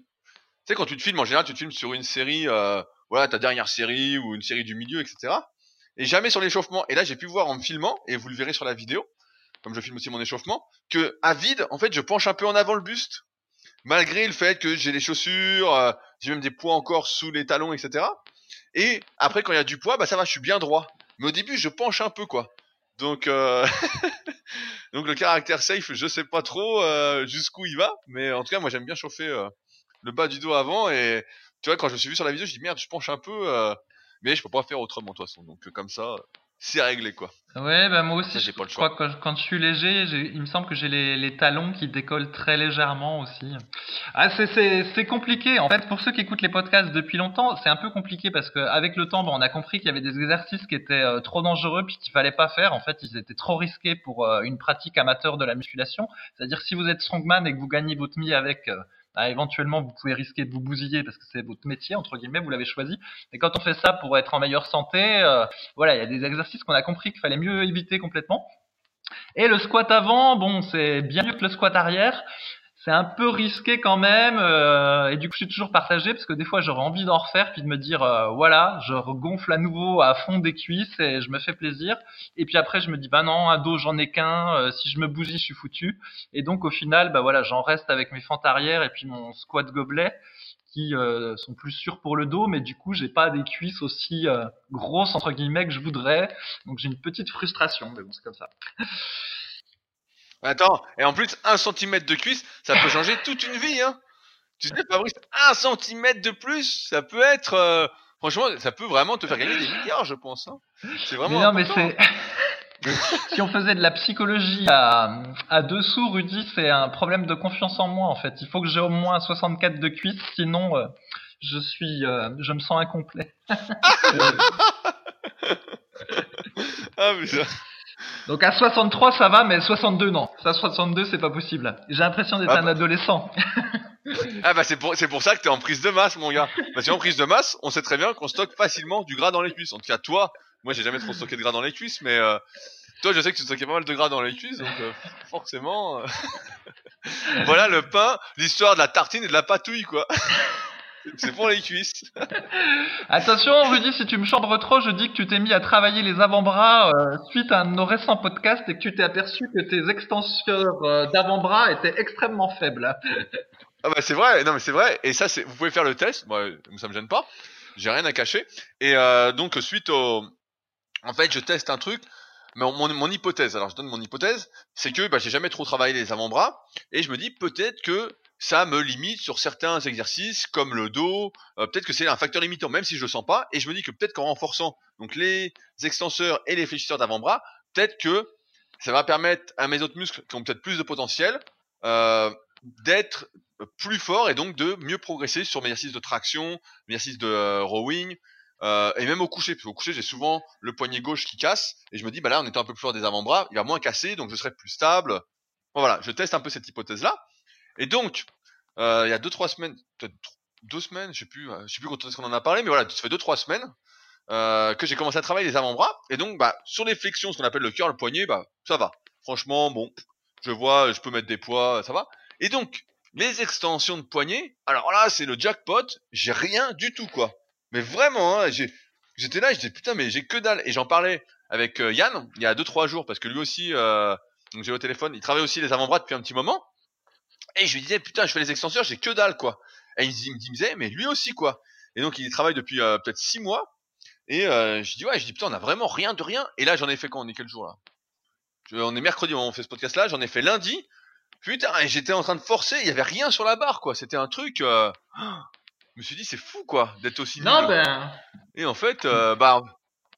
sais, quand tu te filmes, en général, tu te filmes sur une série, euh, voilà, ta dernière série ou une série du milieu, etc. Et jamais sur l'échauffement. Et là, j'ai pu voir en me filmant, et vous le verrez sur la vidéo, comme je filme aussi mon échauffement, que à vide, en fait, je penche un peu en avant le buste, malgré le fait que j'ai les chaussures, euh, j'ai même des poids encore sous les talons, etc. Et après, quand il y a du poids, bah ça va, je suis bien droit. Mais au début, je penche un peu, quoi. Donc, euh... donc le caractère safe, je sais pas trop euh, jusqu'où il va, mais en tout cas, moi, j'aime bien chauffer euh, le bas du dos avant. Et tu vois, quand je me suis vu sur la vidéo, je dis merde, je penche un peu, euh, mais je peux pas faire autrement de toute façon. Donc euh, comme ça, c'est réglé, quoi. Ouais, bah moi aussi, je pas le choix. crois que quand je suis léger, il me semble que j'ai les, les talons qui décollent très légèrement aussi. Ah, c'est, compliqué. En fait, pour ceux qui écoutent les podcasts depuis longtemps, c'est un peu compliqué parce qu'avec le temps, bon, on a compris qu'il y avait des exercices qui étaient euh, trop dangereux puis qu'il fallait pas faire. En fait, ils étaient trop risqués pour euh, une pratique amateur de la musculation. C'est-à-dire si vous êtes strongman et que vous gagnez votre mie avec, euh, bah, éventuellement, vous pouvez risquer de vous bousiller parce que c'est votre métier, entre guillemets, vous l'avez choisi. Mais quand on fait ça pour être en meilleure santé, euh, voilà, il y a des exercices qu'on a compris qu'il fallait mieux éviter complètement. Et le squat avant, bon, c'est bien mieux que le squat arrière. C'est un peu risqué quand même, euh, et du coup je suis toujours partagé parce que des fois j'aurais envie d'en refaire puis de me dire euh, voilà, je regonfle à nouveau à fond des cuisses et je me fais plaisir. Et puis après je me dis bah non, un dos j'en ai qu'un, euh, si je me bousille je suis foutu. Et donc au final bah voilà, j'en reste avec mes fentes arrière et puis mon squat gobelet qui euh, sont plus sûrs pour le dos, mais du coup j'ai pas des cuisses aussi euh, grosses entre guillemets que je voudrais. Donc j'ai une petite frustration, mais bon c'est comme ça. Attends, et en plus, un centimètre de cuisse, ça peut changer toute une vie, hein. Tu sais, Fabrice, un centimètre de plus, ça peut être, euh, franchement, ça peut vraiment te faire gagner des milliards, je pense. Hein. C'est vraiment. Mais non, mais c'est. si on faisait de la psychologie à, à dessous, Rudy, c'est un problème de confiance en moi en fait. Il faut que j'ai au moins 64 de cuisse, sinon euh, je suis, euh, je me sens incomplet. Ah, mais ça- Donc à 63 ça va, mais 62 non. Ça 62 c'est pas possible. J'ai l'impression d'être Ah un bah. adolescent. ah bah c'est pour, c'est pour ça que t'es en prise de masse, mon gars. Parce qu'en prise de masse, on sait très bien qu'on stocke facilement du gras dans les cuisses. En tout cas, toi, moi j'ai jamais trop stocké de gras dans les cuisses, mais euh, toi, je sais que tu stockais pas mal de gras dans les cuisses, donc euh, forcément. euh, voilà le pain, l'histoire de la tartine et de la patouille, quoi. C'est pour les cuisses. Attention Rudy, si tu me chambres trop, je dis que tu t'es mis à travailler les avant-bras euh, suite à un de nos récents podcasts et que tu t'es aperçu que tes extenseurs euh, d'avant-bras étaient extrêmement faibles. Ah bah c'est vrai, non mais c'est vrai, et ça c'est, vous pouvez faire le test, moi ça me gêne pas, j'ai rien à cacher, et euh, donc suite au, en fait je teste un truc, mais mon, mon hypothèse, alors je donne mon hypothèse, c'est que bah, j'ai jamais trop travaillé les avant-bras, et je me dis peut-être que ça me limite sur certains exercices comme le dos, euh, peut-être que c'est un facteur limitant même si je le sens pas, et je me dis que peut-être qu'en renforçant donc les extenseurs et les fléchisseurs d'avant-bras, peut-être que ça va permettre à mes autres muscles qui ont peut-être plus de potentiel euh, d'être plus forts et donc de mieux progresser sur mes exercices de traction, mes exercices de euh, rowing, euh, et même au coucher. Parce au coucher, j'ai souvent le poignet gauche qui casse, et je me dis, bah là, en étant un peu plus fort des avant-bras, il va moins casser, donc je serai plus stable. Bon, voilà, je teste un peu cette hypothèse-là. Et donc, euh, il y a deux trois semaines, peut-être deux semaines, je sais plus, je sais plus quand est-ce qu'on en a parlé, mais voilà, ça fait deux trois semaines euh, que j'ai commencé à travailler les avant-bras. Et donc, bah, sur les flexions, ce qu'on appelle le cœur, le poignet, bah, ça va. Franchement, bon, je vois, je peux mettre des poids, ça va. Et donc, les extensions de poignet, alors là, c'est le jackpot, j'ai rien du tout, quoi. Mais vraiment, hein, j'étais là, je disais putain, mais j'ai que dalle. Et j'en parlais avec euh, Yann il y a deux trois jours parce que lui aussi, euh, donc j'ai au téléphone, il travaille aussi les avant-bras depuis un petit moment. Et je lui disais putain, je fais les extenseurs, j'ai que dalle, quoi. Et il me disait, mais lui aussi, quoi. Et donc il travaille depuis euh, peut-être six mois. Et euh, je dis ouais, je dis putain, on a vraiment rien de rien. Et là, j'en ai fait quand on est quel jour là? On est mercredi, on fait ce podcast là. J'en ai fait lundi. Putain, et j'étais en train de forcer. Il y avait rien sur la barre, quoi. C'était un truc. Euh... Je me suis dit c'est fou, quoi, d'être aussi nul. Non ben. Et en fait, euh, bah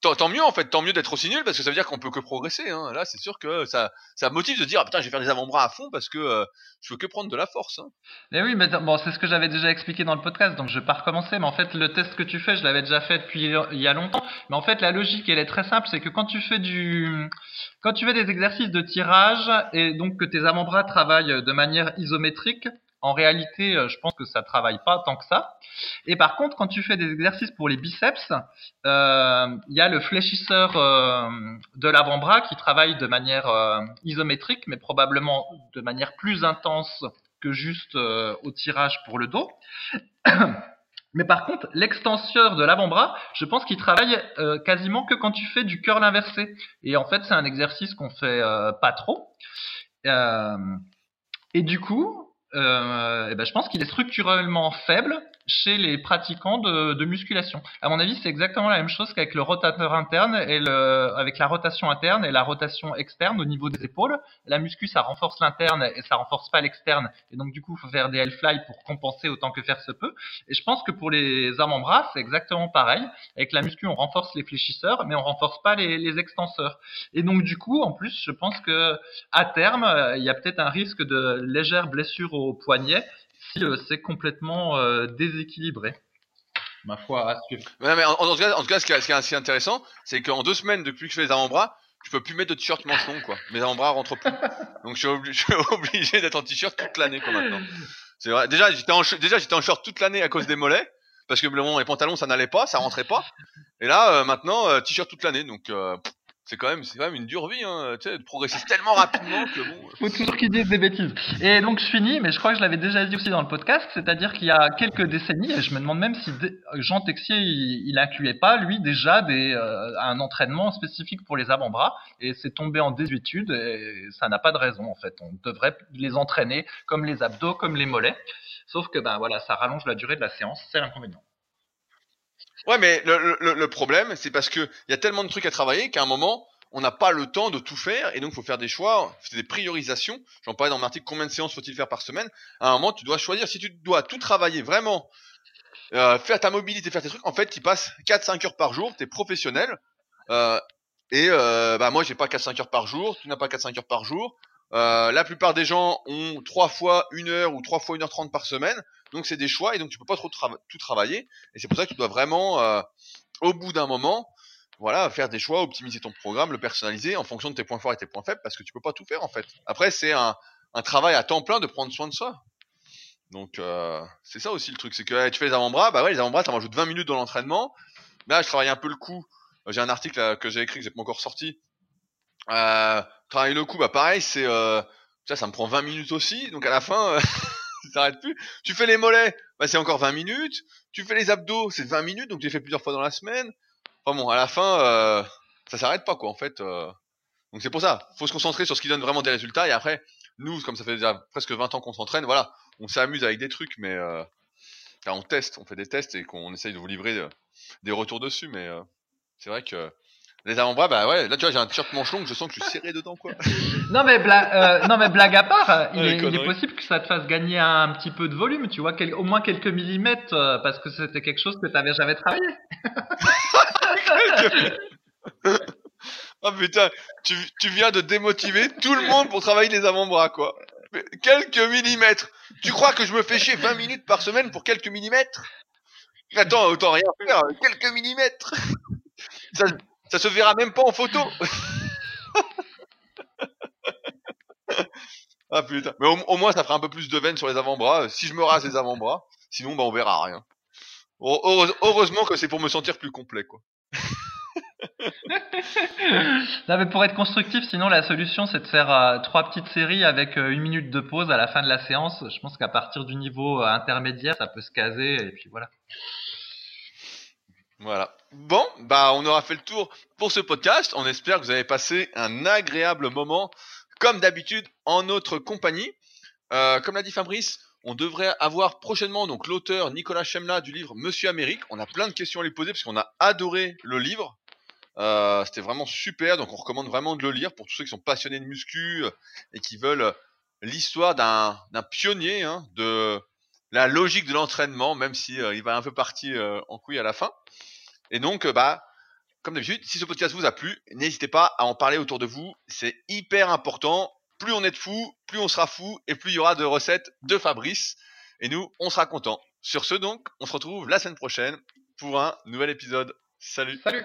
tant, mieux en fait, tant mieux d'être aussi nul parce que ça veut dire qu'on peut que progresser. Hein. Là, c'est sûr que ça, ça motive de dire ah, putain, je vais faire des avant-bras à fond parce que euh, je veux que prendre de la force. Hein. Mais oui, mais bon, c'est ce que j'avais déjà expliqué dans le podcast, donc je vais pas recommencer. Mais en fait, le test que tu fais, je l'avais déjà fait depuis il y a longtemps. Mais en fait, la logique, elle est très simple, c'est que quand tu fais du, quand tu fais des exercices de tirage et donc que tes avant-bras travaillent de manière isométrique, en réalité, euh, je pense que ça travaille pas tant que ça. Et par contre, quand tu fais des exercices pour les biceps, euh, il y a le fléchisseur euh, de l'avant-bras qui travaille de manière isométrique, mais probablement de manière plus intense que juste au tirage pour le dos. Mais par contre, l'extenseur de l'avant-bras, je pense qu'il travaille quasiment que quand tu fais du curl inversé. Et en fait, c'est un exercice qu'on fait pas trop. et du coup, euh, eh ben, je pense qu'il est structurellement faible chez les pratiquants de, de musculation. À mon avis, c'est exactement la même chose qu'avec le rotateur interne et le, avec la rotation interne et la rotation externe au niveau des épaules. La muscu, ça renforce l'interne et ça renforce pas l'externe. Et donc, du coup, faut faire des L-fly pour compenser autant que faire se peut. Et je pense que pour les avant-bras, c'est exactement pareil. Avec la muscu, on renforce les fléchisseurs, mais on renforce pas les, les extenseurs. Et donc, du coup, en plus, je pense que à terme, il y a peut-être un risque de légère blessure au poignet euh, c'est complètement euh, déséquilibré. Ma foi, à suivre. mais en, tout cas, ce qui est, assez intéressant, c'est qu'en deux semaines, depuis que je fais les avant-bras, je peux plus mettre de t-shirt manche quoi. Mes avant-bras rentrent plus. Donc je suis, obligé, d'être en t-shirt toute l'année, quoi, maintenant. C'est vrai. Déjà, j'étais en, déjà, j'étais en short toute l'année à cause des mollets. Parce que le les pantalons, ça n'allait pas, ça rentrait pas. Et là, euh, maintenant, t-shirt toute l'année. Donc, c'est quand même c'est quand même une dure vie hein, tu sais de progresser tellement rapidement que bon faut toujours qu'ils disent des bêtises. Et donc je finis mais je crois que je l'avais déjà dit aussi dans le podcast c'est-à-dire qu'il y a quelques décennies et je me demande même si Jean Texier il, il incluait pas lui déjà des euh, un entraînement spécifique pour les avant-bras et c'est tombé en désuétude et ça n'a pas de raison en fait. On devrait les entraîner comme les abdos comme les mollets. Sauf que ben voilà ça rallonge la durée de la séance c'est l'inconvénient Ouais, mais le, le, le problème, c'est parce que il y a tellement de trucs à travailler qu'à un moment, on n'a pas le temps de tout faire et donc il faut faire des choix, des priorisations. J'en parlais dans mon article, combien de séances faut-il faire par semaine? À un moment, tu dois choisir si tu dois tout travailler vraiment, euh, faire ta mobilité, faire tes trucs. En fait, tu passes 4-5 heures par jour, tu es professionnel. Euh, et euh, bah moi, j'ai pas 4-5 heures par jour, tu n'as pas 4-5 heures par jour. Euh, la plupart des gens ont trois fois une heure ou trois fois une heure trente par semaine. Donc c'est des choix et donc tu peux pas trop tout travailler. Et c'est pour ça que tu dois vraiment, euh, au bout d'un moment, voilà, faire des choix, optimiser ton programme, le personnaliser en fonction de tes points forts et tes points faibles parce que tu peux pas tout faire en fait. Après c'est un, travail à temps plein de prendre soin de soi. Donc euh, c'est ça aussi le truc, c'est que tu fais les avant-bras, bah ouais les avant-bras, ça rajoute 20 minutes dans l'entraînement. Là je travaille un peu le coup. J'ai un article que j'ai écrit que j'ai pas encore sorti. Euh, travailler le coup, bah pareil, c'est euh, ça, ça me prend 20 minutes aussi. Donc à la fin, euh, ça s'arrête plus. Tu fais les mollets, bah c'est encore 20 minutes. Tu fais les abdos, c'est 20 minutes, donc tu les fais plusieurs fois dans la semaine. Enfin bon, à la fin, euh, ça s'arrête pas quoi en fait. Euh. Donc c'est pour ça, faut se concentrer sur ce qui donne vraiment des résultats. Et après, nous, comme ça fait déjà presque 20 ans qu'on s'entraîne, voilà, on s'amuse avec des trucs, mais euh, on teste, on fait des tests et qu'on essaye de vous livrer des retours dessus. Mais c'est vrai que Les avant-bras, bah ouais, là tu vois, j'ai un t-shirt manche long, je sens que je suis serré dedans, quoi. Non mais, blague, euh, non mais blague à part, il, est, il est conneries. possible que ça te fasse gagner un, petit peu de volume, tu vois, quel- au moins quelques millimètres, euh, parce que c'était quelque chose que tu n'avais jamais travaillé. Ah putain, tu, tu viens de démotiver tout le monde pour travailler les avant-bras, quoi. Quelques millimètres. Tu crois que je me fais chier 20 minutes par semaine pour quelques millimètres? Attends, autant rien faire, quelques millimètres. Ça, ça se verra même pas en photo. ah putain. Mais au, au moins, ça fera un peu plus de veine sur les avant-bras. Si je me rase les avant-bras, sinon, bah, on verra rien. Heure- heureuse- Heureusement que c'est pour me sentir plus complet, quoi. Non mais pour être constructif, sinon la solution c'est de faire euh, trois petites séries avec euh, une minute de pause à la fin de la séance. Je pense qu'à partir du niveau euh, intermédiaire, ça peut se caser et puis voilà. Voilà. Bon, bah on aura fait le tour pour ce podcast. On espère que vous avez passé un agréable moment, comme d'habitude, en notre compagnie. Euh, comme l'a dit Fabrice, on devrait avoir prochainement donc l'auteur Nicolas Chemla du livre Monsieur Amérique. On a plein de questions à lui poser parce qu'on a adoré le livre. Euh, C'était vraiment super, donc on recommande vraiment de le lire pour tous ceux qui sont passionnés de muscu euh, et qui veulent l'histoire d'un pionnier hein, de la logique de l'entraînement, même si il va un peu partir euh, en couille à la fin. Et donc, euh, bah, comme d'habitude, si ce podcast vous a plu, n'hésitez pas à en parler autour de vous. C'est hyper important. Plus on est de fous, plus on sera fou, et plus il y aura de recettes de Fabrice. Et nous, on sera contents. Sur ce, donc, on se retrouve la semaine prochaine pour un nouvel épisode. Salut Salut